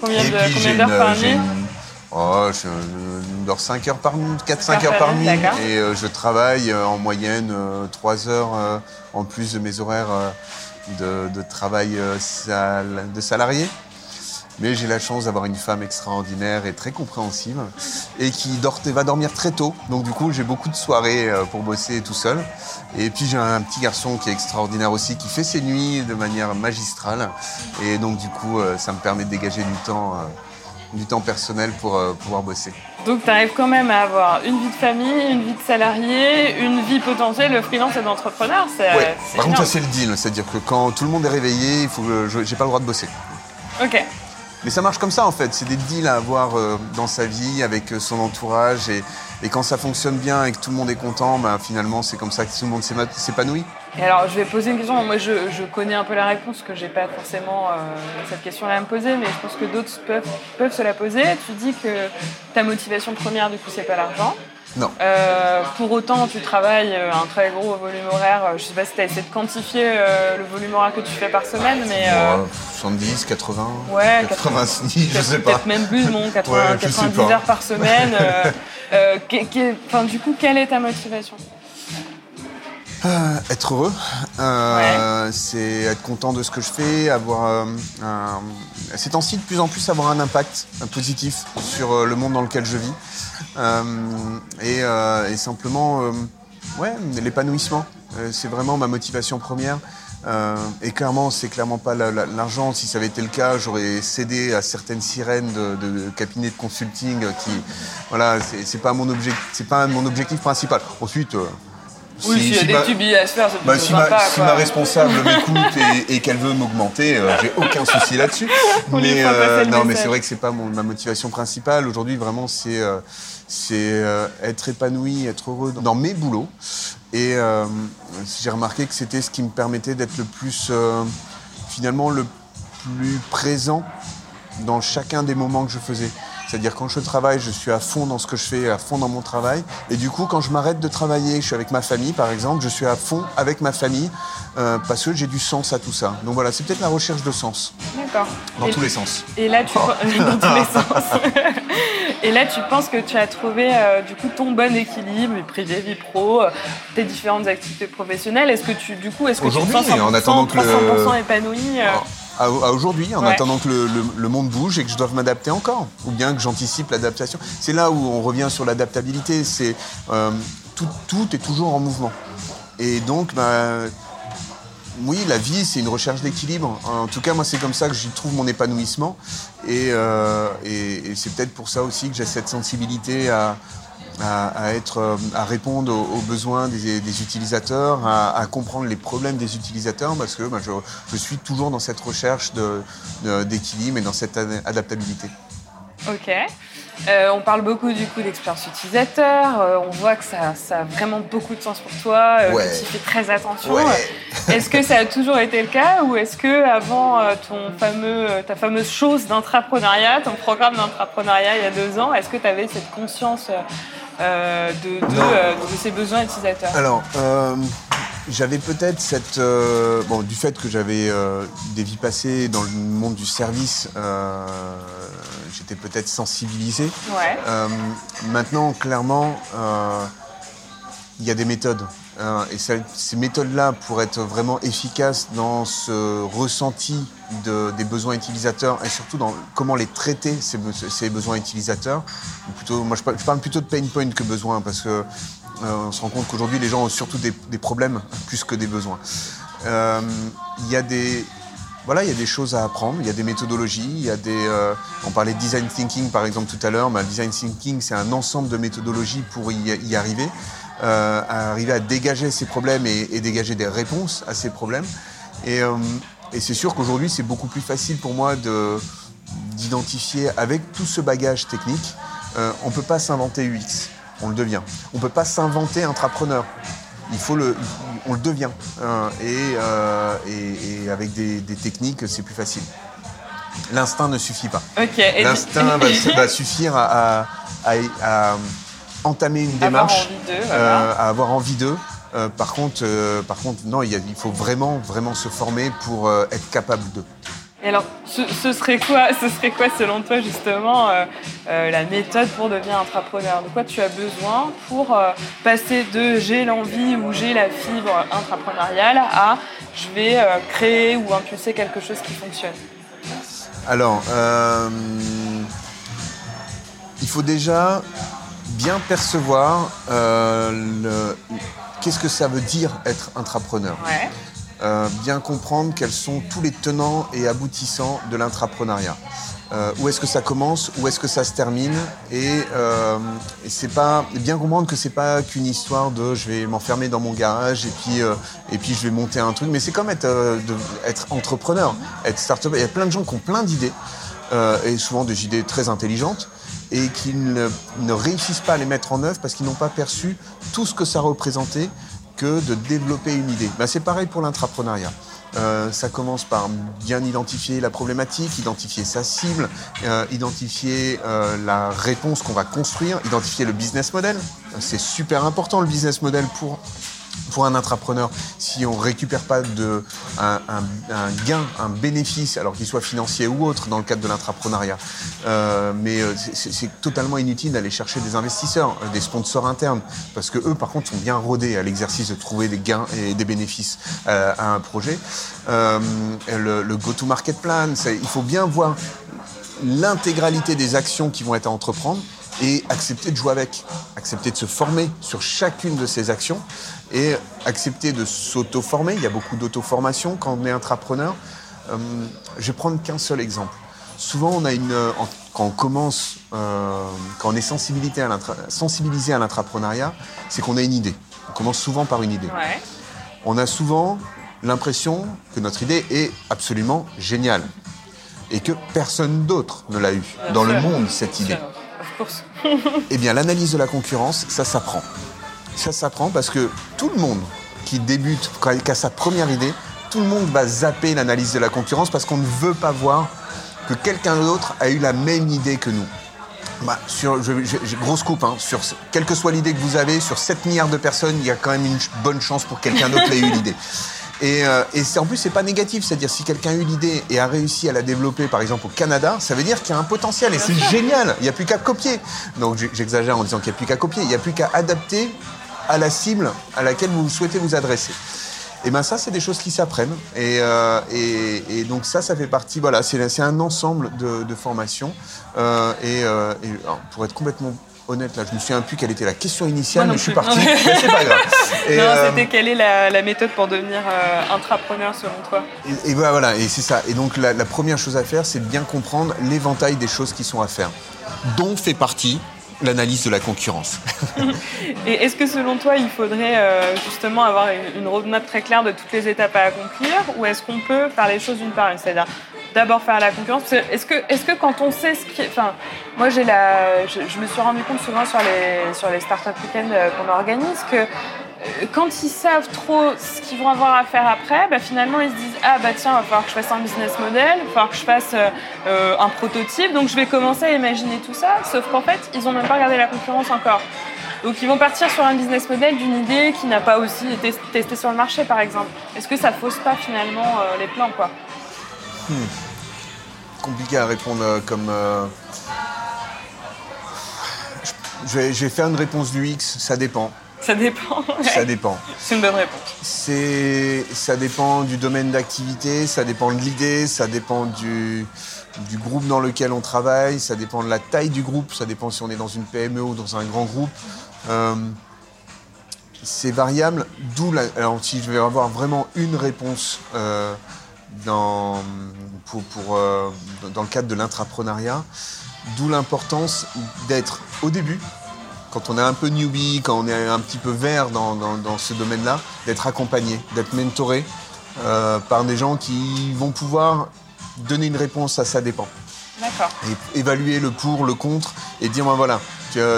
Combien d'heures par j'ai nuit une- Oh, je, je dors 5 heures par nuit, 4-5 heures heures par nuit. Et euh, je travaille euh, en moyenne 3 heures euh, en plus de mes horaires euh, de, travail euh, de salarié. Mais j'ai la chance d'avoir une femme extraordinaire et très compréhensive et qui dort, va dormir très tôt. Donc du coup, j'ai beaucoup de soirées euh, pour bosser tout seul. Et puis j'ai un petit garçon qui est extraordinaire aussi, qui fait ses nuits de manière magistrale. Et donc du coup, euh, ça me permet de dégager du temps, personnel pour pouvoir bosser. Donc, tu arrives quand même à avoir une vie de famille, une vie de salarié, une vie potentielle de freelance et d'entrepreneur. C'est Ouais. Par contre, ça c'est le deal, c'est-à-dire que quand tout le monde est réveillé, il faut que je- j'ai pas le droit de bosser. Ok. Mais ça marche comme ça en fait, c'est des deals à avoir euh, dans sa vie avec euh, son entourage et, quand ça fonctionne bien et que tout le monde est content, bah, finalement c'est comme ça que tout le monde s'épanouit. Et alors, je vais poser une question. Moi, je, je connais un peu la réponse, que j'ai pas forcément euh, cette question-là à me poser, mais je pense que d'autres peuvent, peuvent se la poser. Tu dis que ta motivation première, du coup, c'est pas l'argent. Non. Euh, pour autant, tu travailles euh, un très gros volume horaire. Je sais pas si tu as essayé de quantifier euh, le volume horaire que tu fais par semaine, mais. euh, Ouais, 70, 80, Ouais, 90, je sais pas. Peut-être même plus, non, 80, Ouais, je sais 90 pas. heures par semaine. enfin, du coup, quelle est ta motivation? Euh, être heureux, euh, c'est être content de ce que je fais, avoir euh, un, ces temps-ci de plus en plus avoir un impact un positif sur euh, le monde dans lequel je vis. Et, et simplement ouais l'épanouissement c'est vraiment ma motivation première. Et clairement c'est clairement pas la- la- l'argent. Si ça avait été le cas j'aurais cédé à certaines sirènes de, de cabinets de consulting qui voilà c'est pas mon objectif c'est pas mon objectif principal. Ensuite Oui, s'il y a si des ma- petits billets à se faire, c'est bah, plutôt si, ma, sympa. si quoi. ma responsable m'écoute et, et qu'elle veut m'augmenter, euh, j'ai aucun souci là-dessus. Mais, le non, mais c'est vrai que c'est pas mon- ma motivation principale. Aujourd'hui, vraiment, c'est euh, c'est euh, être épanoui, être heureux dans mes boulots. Et euh, j'ai remarqué que c'était ce qui me permettait d'être le plus, euh, finalement, le plus présent dans chacun des moments que je faisais. C'est-à-dire quand je travaille, je suis à fond dans ce que je fais, à fond dans mon travail. Et du coup, quand je m'arrête de travailler, je suis avec ma famille, par exemple, je suis à fond avec ma famille euh, parce que j'ai du sens à tout ça. Donc voilà, c'est peut-être la recherche de sens D'accord. dans Et- tous les sens. Et là, tu dans tous les sens. Et là, tu penses que tu as trouvé euh, du coup ton bon équilibre, vie privée, vie pro, euh, tes différentes activités professionnelles. Est-ce que tu, du coup, est-ce que tu te sens 100%, en attendant que le- 300% épanoui euh, À, à aujourd'hui, en Ouais. attendant que le, le- le monde bouge et que je doive m'adapter encore, ou bien que j'anticipe l'adaptation. C'est là où on revient sur l'adaptabilité. C'est euh, tout, tout est toujours en mouvement. Et donc, bah, oui, la vie, c'est une recherche d'équilibre. En tout cas, moi, c'est comme ça que j'y trouve mon épanouissement. Et, euh, et- et c'est peut-être pour ça aussi que j'ai cette sensibilité à, à, être, à répondre aux, besoins des, utilisateurs, à, comprendre les problèmes des utilisateurs, parce que bah, je, suis toujours dans cette recherche d'équilibre et dans cette adaptabilité. Ok. Euh, on parle beaucoup du coup d'expérience utilisateur. Euh, on voit que ça, a vraiment beaucoup de sens pour toi, euh, tu fais très attention. est-ce que ça a toujours été le cas ou est-ce que avant ton fameux, ta fameuse chose d'intrapreneuriat, ton programme d'intrapreneuriat il y a deux ans, est-ce que tu avais cette conscience de, de, ces besoins utilisateurs? Alors, j'avais peut-être cette. bon, du fait que j'avais des vies passées dans le monde du service, j'étais peut-être sensibilisé. Euh, maintenant, clairement, euh, il y a des méthodes. Euh, et ces méthodes-là, pour être vraiment efficaces dans ce ressenti des besoins utilisateurs et surtout dans comment les traiter, ces, besoins utilisateurs, plutôt, moi je parle, plutôt de pain point que besoin parce que on se rend compte qu'aujourd'hui les gens ont surtout des, des, problèmes plus que des besoins. Il y a des, voilà, il y a des choses à apprendre, il y a des méthodologies, il y a des. Euh, on parlait de design thinking par exemple tout à l'heure. mais design thinking, c'est un ensemble de méthodologies pour y, arriver, euh, à arriver à dégager ces problèmes et, dégager des réponses à ces problèmes. Euh, et, c'est sûr qu'aujourd'hui, c'est beaucoup plus facile pour moi de d'identifier avec tout ce bagage technique. on ne peut pas s'inventer UX, on le devient. On ne peut pas s'inventer intrapreneur il faut le, on le devient. Hein, euh, et, avec des, techniques, c'est plus facile. L'instinct ne suffit pas. L'instinct va, suffire à, entamer une démarche, euh, à avoir envie d'eux. Euh, par contre, par contre, non, il, il, faut vraiment, vraiment se former pour être capable d'eux. Et alors, ce, serait quoi, ce serait quoi selon toi justement euh, euh, la méthode pour devenir entrepreneur De quoi tu as besoin pour euh, passer de j'ai l'envie ou j'ai la fibre intrapreneuriale à je vais créer ou impulser quelque chose qui fonctionne Alors, il faut déjà bien percevoir qu'est-ce que ça veut dire être intrapreneur. Euh, bien comprendre quels sont tous les tenants et aboutissants de l'intrapreneuriat. Euh, où est-ce que ça commence, où est-ce que ça se termine, et, euh, c'est pas bien comprendre que c'est pas qu'une histoire de je vais m'enfermer dans mon garage et puis et puis je vais monter un truc, mais c'est comme être être entrepreneur, être start Il y a plein de gens qui ont plein d'idées et souvent des idées très intelligentes et qui ne, ne réussissent pas à les mettre en œuvre parce qu'ils n'ont pas perçu tout ce que ça représentait de développer une idée. Ben, c'est pareil pour l'intrapreneuriat. Euh, ça commence par bien identifier la problématique, identifier sa cible, euh, identifier euh, la réponse qu'on va construire, identifier le business model. C'est super important le business model pour pour un intrapreneur, si on ne récupère pas un, gain, un bénéfice, alors qu'il soit financier ou autre dans le cadre de l'intrapreneuriat, euh, mais euh, c'est totalement inutile d'aller chercher des investisseurs, euh, des sponsors internes, parce que eux, par contre, sont bien rodés à l'exercice de trouver des gains et des bénéfices à un projet. le, le go-to-market plan, il faut bien voir l'intégralité des actions qui vont être à entreprendre et accepter de jouer avec, accepter de se former sur chacune de ces actions et accepter de s'auto-former. Il y a beaucoup d'auto-formation quand on est intrapreneur. Euh, je vais prendre qu'un seul exemple. Souvent, on a une, quand on commence, euh, quand on est sensibilisé à l'intrapreneuriat, c'est qu'on a une idée. On commence souvent par une idée. On a souvent l'impression que notre idée est absolument géniale et que personne d'autre ne l'a eu dans le monde, cette idée. Eh bien, l'analyse de la concurrence, ça s'apprend. Ça s'apprend parce que tout le monde qui débute, qui a sa première idée, tout le monde va zapper l'analyse de la concurrence parce qu'on ne veut pas voir que quelqu'un d'autre a eu la même idée que nous. Bah, sur, grosse coupe, hein, quelle que soit l'idée que vous avez, sur 7 milliards de personnes, il y a quand même une bonne chance pour que quelqu'un d'autre ait eu l'idée. Et, euh, et en plus, c'est pas négatif. C'est-à-dire, si quelqu'un a eu l'idée et a réussi à la développer, par exemple, au Canada, ça veut dire qu'il y a un potentiel et c'est génial. Il n'y a plus qu'à copier. Donc, j'exagère en disant qu'il n'y a plus qu'à copier. Il n'y a plus qu'à adapter à la cible à laquelle vous souhaitez vous adresser. Et bien ça, c'est des choses qui s'apprennent. Et, euh, et, donc ça, ça fait partie, voilà, c'est un ensemble de, de formations. Euh, et, pour être complètement honnête, là, je me souviens plus quelle était la question initiale, mais je suis parti. mais c'est pas grave. Et, non, euh, c'était quelle est la, méthode pour devenir euh, intrapreneur selon toi? Et, voilà, et c'est ça. Et donc la, première chose à faire, c'est de bien comprendre l'éventail des choses qui sont à faire, dont fait partie l'analyse de la concurrence. Et est-ce que selon toi, il faudrait euh, justement avoir une, une roadmap très claire de toutes les étapes à accomplir ou est-ce qu'on peut faire les choses une par une? C'est-à-dire d'abord faire la concurrence. Est-ce que, est-ce que quand on sait ce qui, enfin, moi j'ai la, je, me suis rendu compte souvent sur les sur les startup weekends euh, qu'on organise que euh, quand ils savent trop ce qu'ils vont avoir à faire après, bah, finalement ils se disent ah bah tiens, il va falloir que je fasse un business model, il va falloir que je fasse euh, un prototype, donc je vais commencer à imaginer tout ça. Sauf qu'en fait, ils ont même pas regardé la concurrence encore. Donc ils vont partir sur un business model d'une idée qui n'a pas aussi été testée sur le marché, par exemple. Est-ce que ça fausse pas finalement les plans, quoi? Compliqué à répondre euh, comme. euh, je- vais, je vais faire une réponse du X, ça dépend. Ça dépend. Ça dépend. C'est une bonne réponse. C'est, ça dépend du domaine d'activité, ça dépend de l'idée, ça dépend du, du groupe dans lequel on travaille, ça dépend de la taille du groupe, ça dépend si on est dans une PME ou dans un grand groupe. Euh, c'est variable, d'où la, alors si je vais avoir vraiment une réponse euh, dans, pour, pour, euh, dans le cadre de l'intrapreneuriat, d'où l'importance d'être au début, quand on est un peu newbie, quand on est un petit peu vert dans, dans- dans ce domaine-là, d'être accompagné, d'être mentoré euh, par des gens qui vont pouvoir donner une réponse à ça dépend. D'accord. Et évaluer le pour, le contre et dire ben voilà,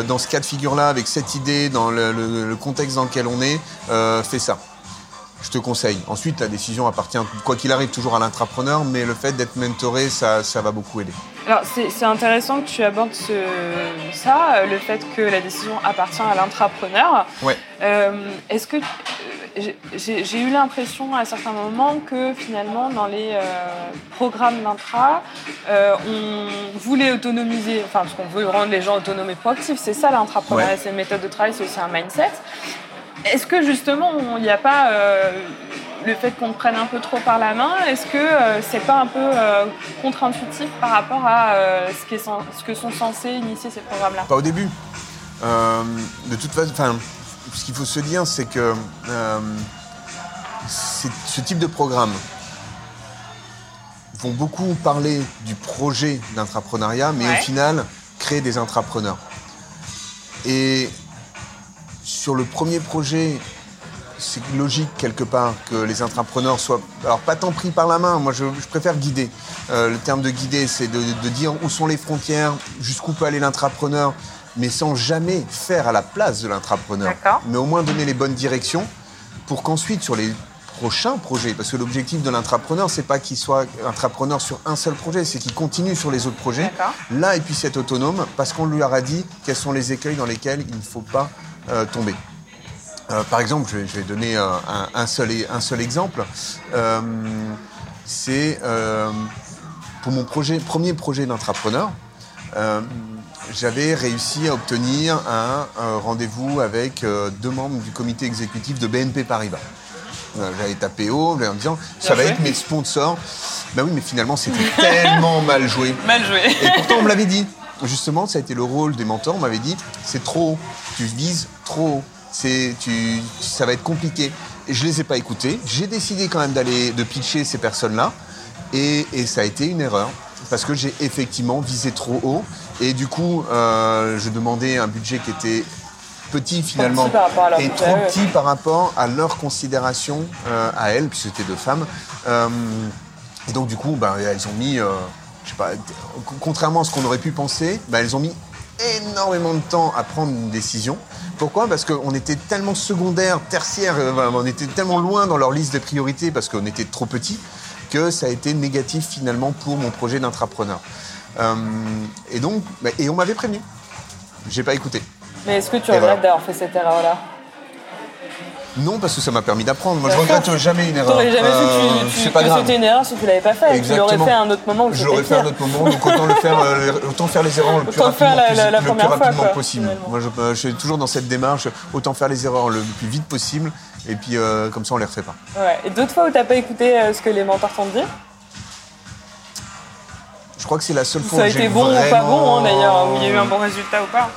dans ce cas de figure-là, avec cette idée, dans le, le- le contexte dans lequel on est, euh, fais ça. Je te conseille. Ensuite, la décision appartient, quoi qu'il arrive, toujours à l'intrapreneur, mais le fait d'être mentoré, ça, ça va beaucoup aider. Alors, c'est intéressant que tu abordes ce- ça, euh, le fait que la décision appartient à l'intrapreneur. Ouais. Euh, Est-ce que. euh, j'ai- eu l'impression à certains moments que finalement, dans les euh, programmes d'intra, euh, on voulait autonomiser, enfin, parce qu'on veut rendre les gens autonomes et proactifs, c'est ça l'intrapreneuriat, Ouais. c'est une méthode de travail, c'est aussi un mindset. Est-ce que justement, il n'y a pas euh, le fait qu'on te prenne un peu trop par la main Est-ce que euh, c'est pas un peu euh, contre-intuitif par rapport à ce, qui est sen- ce que sont censés initier ces programmes-là? Pas au début. De toute façon, enfin, ce qu'il faut se dire, c'est que ce type de programme vont beaucoup parler du projet d'intrapreneuriat, mais Ouais. au final, créer des intrapreneurs. Et sur le premier projet, c'est logique quelque part que les intrapreneurs soient, alors pas tant pris par la main, moi je, je préfère guider. Euh, le terme de guider, c'est de, de dire où sont les frontières, jusqu'où peut aller l'intrapreneur, mais sans jamais faire à la place de l'intrapreneur. D'accord. Mais au moins donner les bonnes directions pour qu'ensuite sur les prochains projets, parce que l'objectif de l'intrapreneur, c'est pas qu'il soit intrapreneur sur un seul projet, c'est qu'il continue sur les autres projets. D'accord. Là, il puisse être autonome parce qu'on lui aura dit quels sont les écueils dans lesquels il ne faut pas euh, tomber. Euh, par exemple, je vais, je vais donner un, un seul, un seul exemple. Euh, c'est euh, pour mon projet, premier projet d'entrepreneur. j'avais réussi à obtenir un, rendez-vous avec deux membres du comité exécutif de BNP Paribas. J'avais tapé haut en disant ça va être mes sponsors. Ben oui, mais finalement c'était tellement mal joué. Mal joué. Et pourtant, on me l'avait dit. Justement, ça a été le rôle des mentors. On m'avait dit, c'est trop haut. Tu vises trop haut. C'est, tu, ça va être compliqué. Et je les ai pas écoutés. J'ai décidé quand même d'aller, de pitcher ces personnes-là. Et, et ça a été une erreur. Parce que j'ai effectivement visé trop haut. Et du coup, euh, je demandais un budget qui était petit finalement. et trop petit par rapport à leur considération euh, à elles, puisque c'était deux femmes. Euh, et donc du coup, ben, elles ont mis, je sais pas, contrairement à ce qu'on aurait pu penser, ben, elles ont mis énormément de temps à prendre une décision. Pourquoi? Parce qu'on était tellement secondaire, tertiaire, euh, on était tellement loin dans leur liste de priorités parce qu'on était trop petits que ça a été négatif finalement pour mon projet d'intrapreneur. Euh, et donc, ben, et on m'avait prévenu. J'ai pas écouté. Mais est-ce que tu Et regrettes voilà. d'avoir fait cette erreur-là? Non, parce que ça m'a permis d'apprendre. Moi, je regrette jamais une erreur. T'aurais jamais Euh, que tu- que c'était une erreur si tu l'avais pas fait. Et tu l'aurais Exactement. fait à un autre moment Je l'aurais fait à un autre moment, donc autant le faire, euh, autant faire les erreurs le plus Autant rapidement, la- la- la possi- le première plus fois, rapidement possible. finalement. Moi, je, je suis toujours dans cette démarche, autant faire les erreurs le plus vite possible, et puis euh, comme ça, on les refait pas. Ouais. Et d'autres fois où t'as pas écouté euh, ce que les mentors t'ont dit? Je crois que c'est la seule fois Ça a où j'ai été bon ou pas bon hein, d'ailleurs, où il y a eu un bon résultat ou pas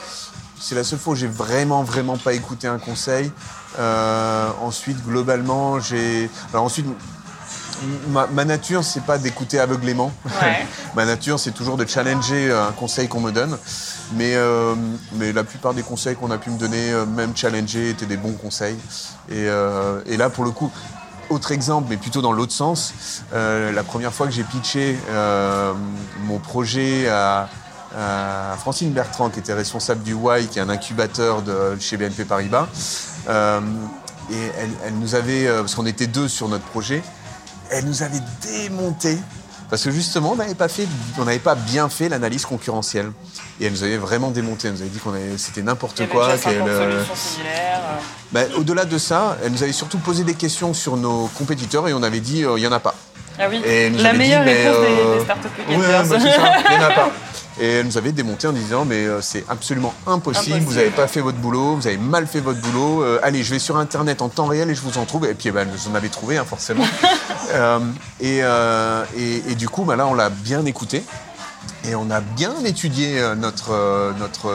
C'est la seule fois où j'ai vraiment, vraiment pas écouté un conseil. Euh, ensuite, globalement, j'ai. Alors ensuite, ma, ma nature, c'est pas d'écouter aveuglément. Ouais. ma nature, c'est toujours de challenger euh, un conseil qu'on me donne. Mais, euh, mais la plupart des conseils qu'on a pu me donner, euh, même challenger, étaient des bons conseils. Et, euh, et là, pour le coup, autre exemple, mais plutôt dans l'autre sens, euh, la première fois que j'ai pitché euh, mon projet à, à Francine Bertrand, qui était responsable du Y, qui est un incubateur de chez BNP Paribas, euh, et elle, elle nous avait, euh, parce qu'on était deux sur notre projet, elle nous avait démonté parce que justement, on n'avait pas fait, on n'avait pas bien fait l'analyse concurrentielle. Et elle nous avait vraiment démonté. Elle nous avait dit qu'on c'était n'importe quoi. euh, bah, au-delà de ça, elle nous avait surtout posé des questions sur nos compétiteurs et on avait dit, euh, il y en a pas. Ah oui, Et la dit, meilleure mais, réponse des- euh, des, startup Ouais, weekenders. bah, c'est ça, il n'y en a pas. Et elle nous avait démonté en disant mais euh, c'est absolument impossible, Impossible. vous n'avez pas fait votre boulot, vous avez mal fait votre boulot. euh, allez, je vais sur internet en temps réel et je vous en trouve. Et puis eh ben, vous en avais trouvé hein, forcément. Euh, et, et, et du coup, bah, là, on l'a bien écouté. Et on a bien étudié notre, notre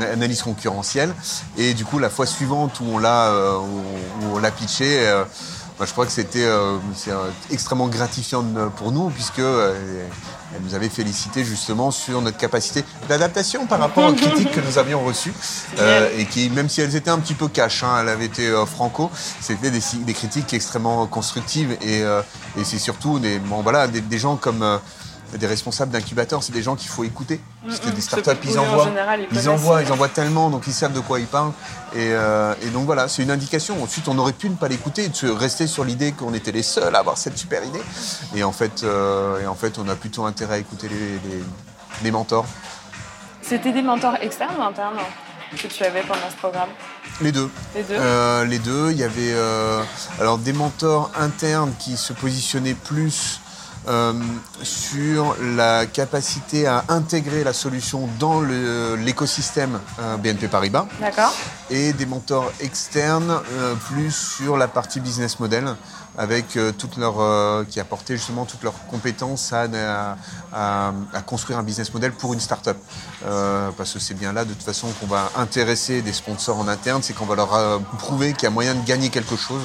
analyse concurrentielle. Et du coup, la fois suivante où on l'a où, où on l'a pitché, bah, je crois que c'était euh, c'est, euh, extrêmement gratifiant pour nous, puisque euh, elle nous avait félicité justement sur notre capacité d'adaptation par rapport aux critiques que nous avions reçues. Euh, et qui, même si elles étaient un petit peu cash, hein, elles avaient été euh, franco, c'était des, critiques extrêmement constructives. Et, euh, et c'est surtout des, bon, voilà, des, des gens comme euh, des responsables d'incubateurs, c'est des gens qu'il faut écouter. Parce que Mm, mm. des startups, ils en envoient, général, ils envoient, ils envoient tellement, donc ils savent de quoi ils parlent. Et, euh, et donc voilà, c'est une indication. Ensuite, on aurait pu ne pas l'écouter, de se rester sur l'idée qu'on était les seuls à avoir cette super idée. Et en fait, euh, et en fait on a plutôt intérêt à écouter les, les, les mentors. C'était des mentors externes ou internes que tu avais pendant ce programme? Les deux. Les deux Euh, les deux. Il y avait alors des mentors internes qui se positionnaient plus sur la capacité à intégrer la solution dans le- l'écosystème euh, BNP Paribas. D'accord. et des mentors externes euh, plus sur la partie business model avec euh, toutes leurs euh, qui apportaient justement toutes leurs compétences à, à- construire un business model pour une start-up. Euh, parce que c'est bien là de toute façon qu'on va intéresser des sponsors en interne c'est qu'on va leur euh, prouver qu'il y a moyen de gagner quelque chose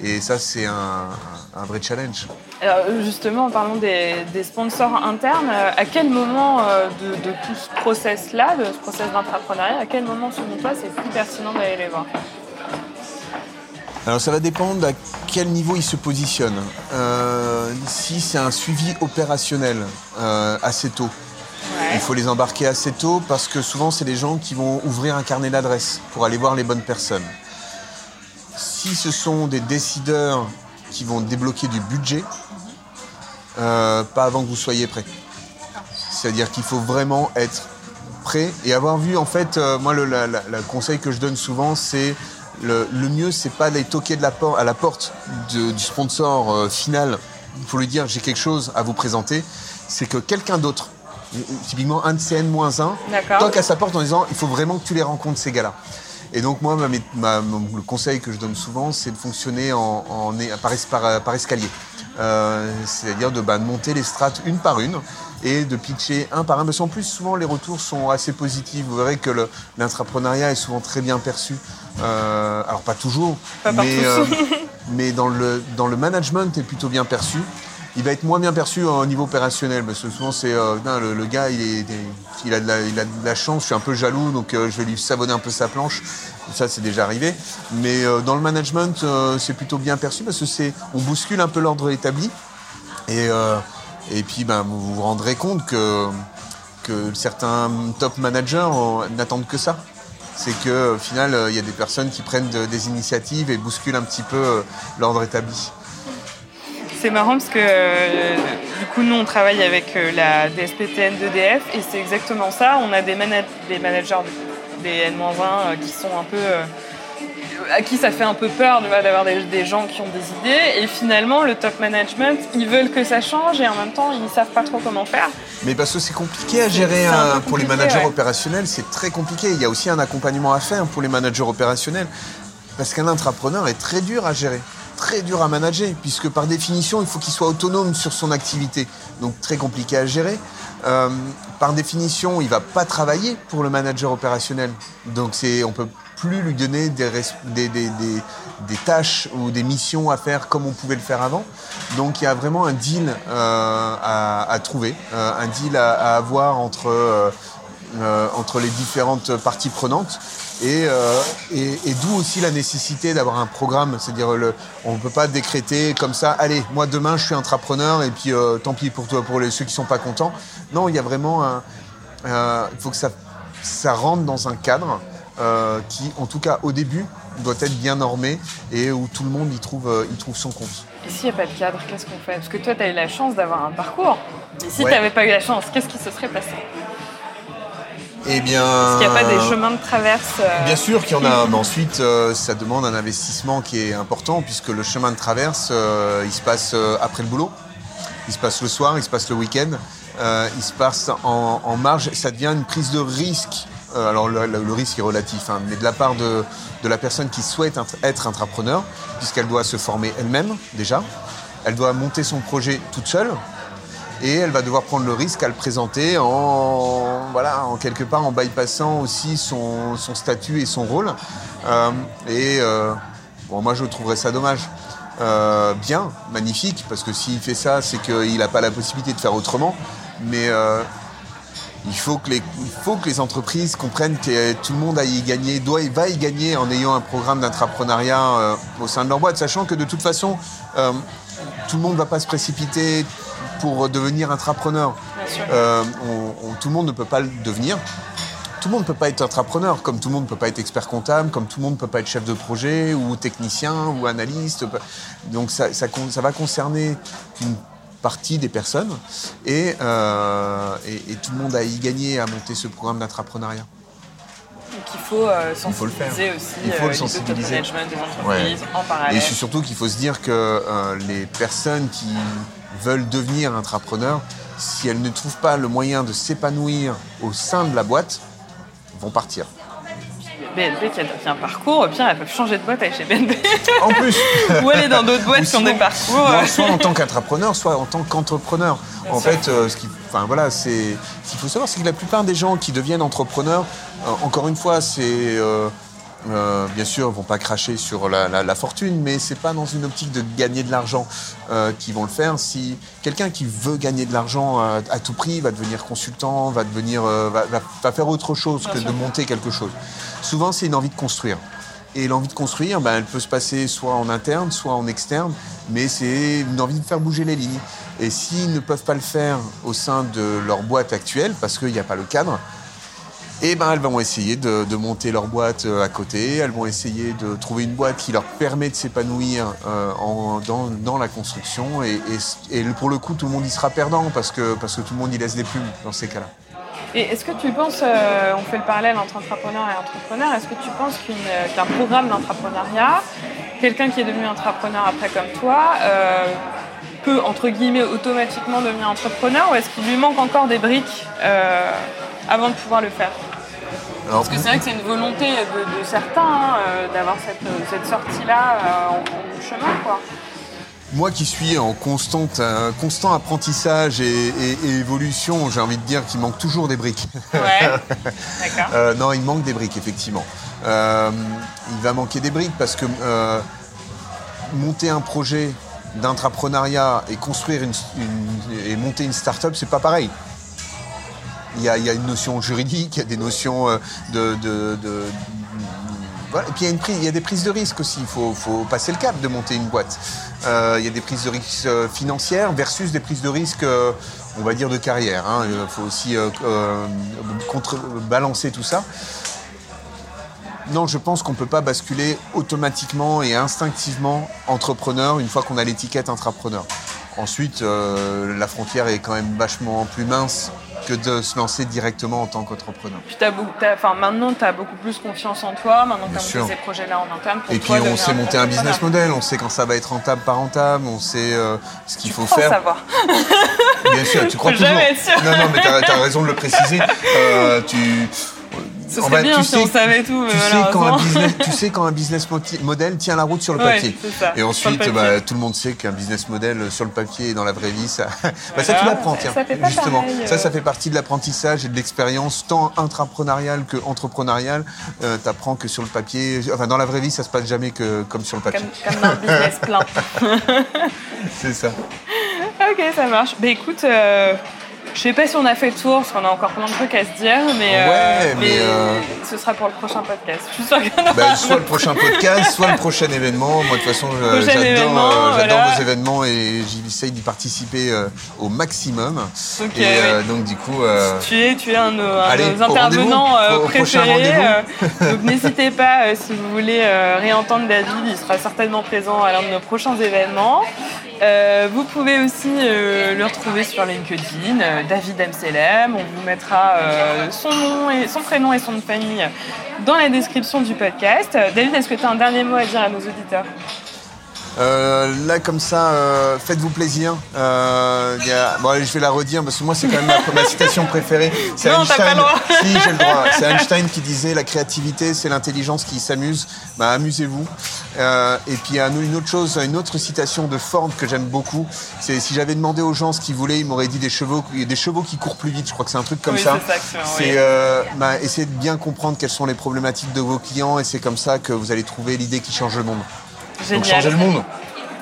et ça c'est un, un vrai challenge Alors justement, parlons des, des sponsors internes. Euh, À quel moment euh, de, de tout ce process-là, de ce process d'entrepreneuriat, à quel moment selon toi c'est plus pertinent d'aller les voir Alors ça va dépendre à quel niveau il se positionne. Euh, si c'est un suivi opérationnel euh, assez tôt, il faut les embarquer assez tôt parce que souvent c'est des gens qui vont ouvrir un carnet d'adresses pour aller voir les bonnes personnes. Si ce sont des décideurs qui vont débloquer du budget, euh, pas avant que vous soyez prêt. C'est-à-dire qu'il faut vraiment être prêt et avoir vu en fait, euh, moi le la- la- le conseil que je donne souvent c'est le, le mieux c'est pas d'aller toquer de la por- à la porte de- du sponsor euh, final pour lui dire j'ai quelque chose à vous présenter, c'est que quelqu'un d'autre, typiquement un de ces N-1, D'accord. toque à sa porte en disant il faut vraiment que tu les rencontres ces gars-là. Et donc moi, ma ma- le conseil que je donne souvent, c'est de fonctionner en, en- par, es- par- par escalier. Euh, C'est-à-dire de, bah, de monter les strates une par une et de pitcher un par un. Parce qu'en plus, souvent, les retours sont assez positifs. Vous verrez que l'intrapreneuriat est souvent très bien perçu. Euh, alors pas toujours, Pas mais, tous. mais dans, le, dans le management est plutôt bien perçu. Il va être moins bien perçu au niveau opérationnel parce que souvent c'est euh, le, gars il, a de la, chance, je suis un peu jaloux donc euh, je vais lui savonner un peu sa planche. Ça c'est déjà arrivé. Mais euh, dans le management euh, c'est plutôt bien perçu parce que c'est on bouscule un peu l'ordre établi et, et puis ben, vous vous rendrez compte que, que certains top managers n'attendent que ça. C'est qu'au final, euh, il y a des personnes qui prennent de- des initiatives et bousculent un petit peu l'ordre établi. C'est marrant parce que euh, du coup nous on travaille avec euh, la DSPTN d'EDF et c'est exactement ça. On a des, mana- des managers des N-1 euh, qui sont un peu à qui ça fait un peu peur d'avoir des, des gens qui ont des idées et finalement le top management ils veulent que ça change et en même temps ils savent pas trop comment faire. Mais parce que c'est compliqué à gérer un pour les managers ouais. opérationnels, c'est très compliqué. Il y a aussi un accompagnement à faire pour les managers opérationnels. Parce qu'un intrapreneur est très dur à gérer, très dur à manager, puisque par définition, il faut qu'il soit autonome sur son activité. Donc très compliqué à gérer. Euh, par définition, il va pas travailler pour le manager opérationnel. Donc c'est, on peut plus lui donner des, des, des- des- tâches ou des missions à faire comme on pouvait le faire avant. Donc il y a vraiment un deal euh, à, trouver, euh, un deal à avoir entre, euh, entre les différentes parties prenantes. Et, euh, et, et d'où aussi la nécessité d'avoir un programme, c'est-à-dire on ne peut pas décréter comme ça, allez, moi demain je suis entrepreneur et puis euh, tant pis pour toi, pour les, ceux qui sont pas contents. Non, il y a vraiment un, il faut que ça, ça rentre dans un cadre qui, en tout cas au début, doit être bien normé et où tout le monde y trouve, y trouve son compte. Et s'il n'y a pas de cadre, qu'est-ce qu'on fait? Parce que toi, tu as eu la chance d'avoir un parcours. Et si Ouais. tu n'avais pas eu la chance, qu'est-ce qui se serait passé? Eh bien, Est-ce qu'il n'y a pas des chemins de traverse euh, Bien sûr qu'il y en a, mais ensuite, euh, ça demande un investissement qui est important puisque le chemin de traverse, euh, il se passe après le boulot, il se passe le soir, il se passe le week-end, il se passe en, en marge. Ça devient une prise de risque. Alors le, risque est relatif, hein, mais de la part de, de la personne qui souhaite être entrepreneur, puisqu'elle doit se former elle-même déjà, elle doit monter son projet toute seule, et elle va devoir prendre le risque à le présenter en, voilà, en quelque part en bypassant aussi son, son statut et son rôle. Euh, et euh, bon, moi, je trouverais ça dommage. Euh, bien, magnifique, parce que s'il fait ça, c'est qu'il n'a pas la possibilité de faire autrement. Mais il, faut que les, il faut que les entreprises comprennent que tout le monde a gagner, doit et va y gagner en ayant un programme d'entrepreneuriat euh, au sein de leur boîte, sachant que de toute façon, tout le monde ne va pas se précipiter pour devenir sûr. Euh, on- on- tout le monde ne peut pas le devenir. Tout le monde ne peut pas être entrepreneur, comme tout le monde ne peut pas être expert comptable, comme tout le monde ne peut pas être chef de projet ou technicien ou analyste. Donc ça, ça con- ça va concerner une partie des personnes et, euh, et- et tout le monde a y gagné à monter ce programme d'entrepreneuriat. Donc il faut euh, Il faut sensibiliser aussi Il faut euh, le sensibiliser. auto-management des entreprises en Et parallèle. c'est surtout qu'il faut se dire que euh, les personnes qui veulent devenir entrepreneurs, si elles ne trouvent pas le moyen de s'épanouir au sein de la boîte, vont partir. BNP qui a, un parcours, pire, elles peuvent changer de boîte avec chez BNP. En plus Ou aller dans d'autres boîtes qui ont des parcours. Non, soit en tant qu'entrepreneur, soit en tant qu'entrepreneur. En sûr. fait, euh, ce qui, enfin voilà, qu'il faut savoir, c'est que la plupart des gens qui deviennent entrepreneurs, euh, encore une fois, c'est euh, euh, bien sûr, vont pas cracher sur la, la- la fortune, mais c'est pas dans une optique de gagner de l'argent euh, qu'ils vont le faire. Si quelqu'un qui veut gagner de l'argent à, à tout prix va devenir consultant, va devenir, euh, va faire autre chose que de monter quelque chose. Souvent, c'est une envie de construire. Et l'envie de construire, ben, elle peut se passer soit en interne, soit en externe, mais c'est une envie de faire bouger les lignes. Et s'ils ne peuvent pas le faire au sein de leur boîte actuelle, parce qu'il n'y a pas le cadre, eh ben, elles vont essayer de, monter leur boîte euh, à côté, elles vont essayer de trouver une boîte qui leur permet de s'épanouir euh, dans, la construction. Et, et- et pour le coup, tout le monde y sera perdant parce que, parce que tout le monde y laisse des plumes dans ces cas-là. Et est-ce que tu penses, euh, on fait le parallèle entre entrepreneur et entrepreneur, est-ce que tu penses qu'un programme d'entrepreneuriat, quelqu'un qui est devenu entrepreneur après comme toi, peut entre guillemets automatiquement devenir entrepreneur ou est-ce qu'il lui manque encore des briques avant de pouvoir le faire? Parce que c'est vrai que c'est une volonté de, de certains hein, euh, d'avoir cette, cette sortie-là euh, en, en chemin, quoi. Moi qui suis en constante, euh, constant apprentissage et, et- et évolution, j'ai envie de dire qu'il manque toujours des briques. Ouais, d'accord. Euh, non, il manque des briques, effectivement. Euh, il va manquer des briques parce que euh, monter un projet d'entrepreneuriat et construire une, une- et monter une start-up, c'est pas pareil. Il y, a, une notion juridique, il y a des notions euh, de. Et puis il y, a des prises de risques aussi. Il faut, passer le cap de monter une boîte. Euh, il y a des prises de risques euh, financières versus des prises de risques, euh, on va dire, de carrière. hein. Il faut aussi euh, contrebalancer tout ça. Non, je pense qu'on ne peut pas basculer automatiquement et instinctivement entrepreneur une fois qu'on a l'étiquette intrapreneur. Ensuite, la frontière est quand même vachement plus mince que de se lancer directement en tant qu'entrepreneur. Enfin, maintenant, tu as beaucoup plus confiance en toi, maintenant que tu as monté ces projets-là en interne. Pour Et puis on sait monter un business model, on sait quand ça va être rentable, pas rentable, on sait euh, ce qu'il faut faire. savoir. Bien sûr, tu crois toujours. jamais être sûr. Non, non, mais tu as, raison de le préciser. Euh, tu... Ce serait bien tu si sais- on savait tout, mais Tu sais, quand un business, tu sais quand un business moti- model tient la route sur le Ouais, papier. ça, et ensuite, papier. bah, tout le monde sait qu'un business model euh, sur le papier et dans la vraie vie, ça, bah, ça tu l'apprends, tiens. Ça Justement, pareil, ça, euh. ça fait partie de l'apprentissage et de l'expérience tant intrapreneuriale que entrepreneuriale. Euh, T'apprends que sur le papier, enfin dans la vraie vie, ça se passe jamais que comme sur le papier. Comme, comme un business plan. C'est ça. ok, ça marche. Bah écoute, euh, je sais pas si on a fait le tour, parce qu'on a encore plein de trucs à se dire, mais, euh, mais, euh, ce sera pour le prochain podcast. Je suis sûre qu'il y en aura Bah, soit le prochain podcast, soit le prochain événement. Moi, de toute façon, j'adore euh, j'adore voilà. vos événements et j'essaye d'y participer euh, au maximum. Et donc, du coup, Tu es, tu es un, de nos- un de Allez, nos au intervenants au préférés. donc n'hésitez pas, si vous voulez réentendre David, il sera certainement présent à l'un de nos prochains événements. Vous pouvez aussi le retrouver sur LinkedIn, David MCLM. On vous mettra euh, son nom et son prénom et son famille dans la description du podcast. David, est-ce que tu as un dernier mot à dire à nos auditeurs? Euh, là, comme ça, euh, faites-vous plaisir. Euh, y a... bon, allez, je vais la redire parce que moi, c'est quand même ma, ma citation préférée. C'est Non, t'as pas le droit. si, j'ai le droit. C'est Einstein qui disait la créativité, c'est l'intelligence qui s'amuse. Bah, amusez-vous. Euh, et puis, il y a une autre chose, une autre citation de Ford que j'aime beaucoup. C'est si j'avais demandé aux gens ce qu'ils voulaient, ils m'auraient dit des chevaux, des chevaux qui courent plus vite. Je crois que c'est un truc comme Oui, ça. c'est ça que c'est, C'est oui. euh, bah, essayer de bien comprendre quelles sont les problématiques de vos clients et c'est comme ça que vous allez trouver l'idée qui change le monde. Donc Génial. changer le monde.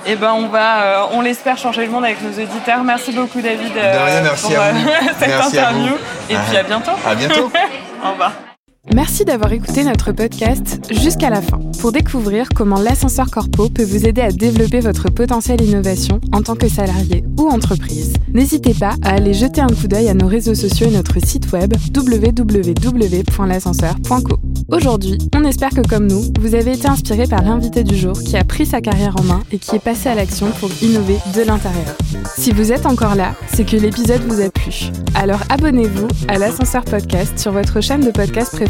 Eh ben, on va, euh, on l'espère, changer le monde avec nos auditeurs. Merci beaucoup, David, euh, De rien, merci pour à euh, vous. cette Merci à interview. vous. Et puis à bientôt. À bientôt. Au revoir. Merci d'avoir écouté notre podcast jusqu'à la fin. Pour découvrir comment l'ascenseur corpo peut vous aider à développer votre potentiel innovation en tant que salarié ou entreprise, n'hésitez pas à aller jeter un coup d'œil à nos réseaux sociaux et notre site web www.l'ascenseur.co. Aujourd'hui, on espère que comme nous, vous avez été inspiré par l'invité du jour qui a pris sa carrière en main et qui est passé à l'action pour innover de l'intérieur. Si vous êtes encore là, c'est que l'épisode vous a plu. Alors abonnez-vous à l'ascenseur podcast sur votre chaîne de podcast préférée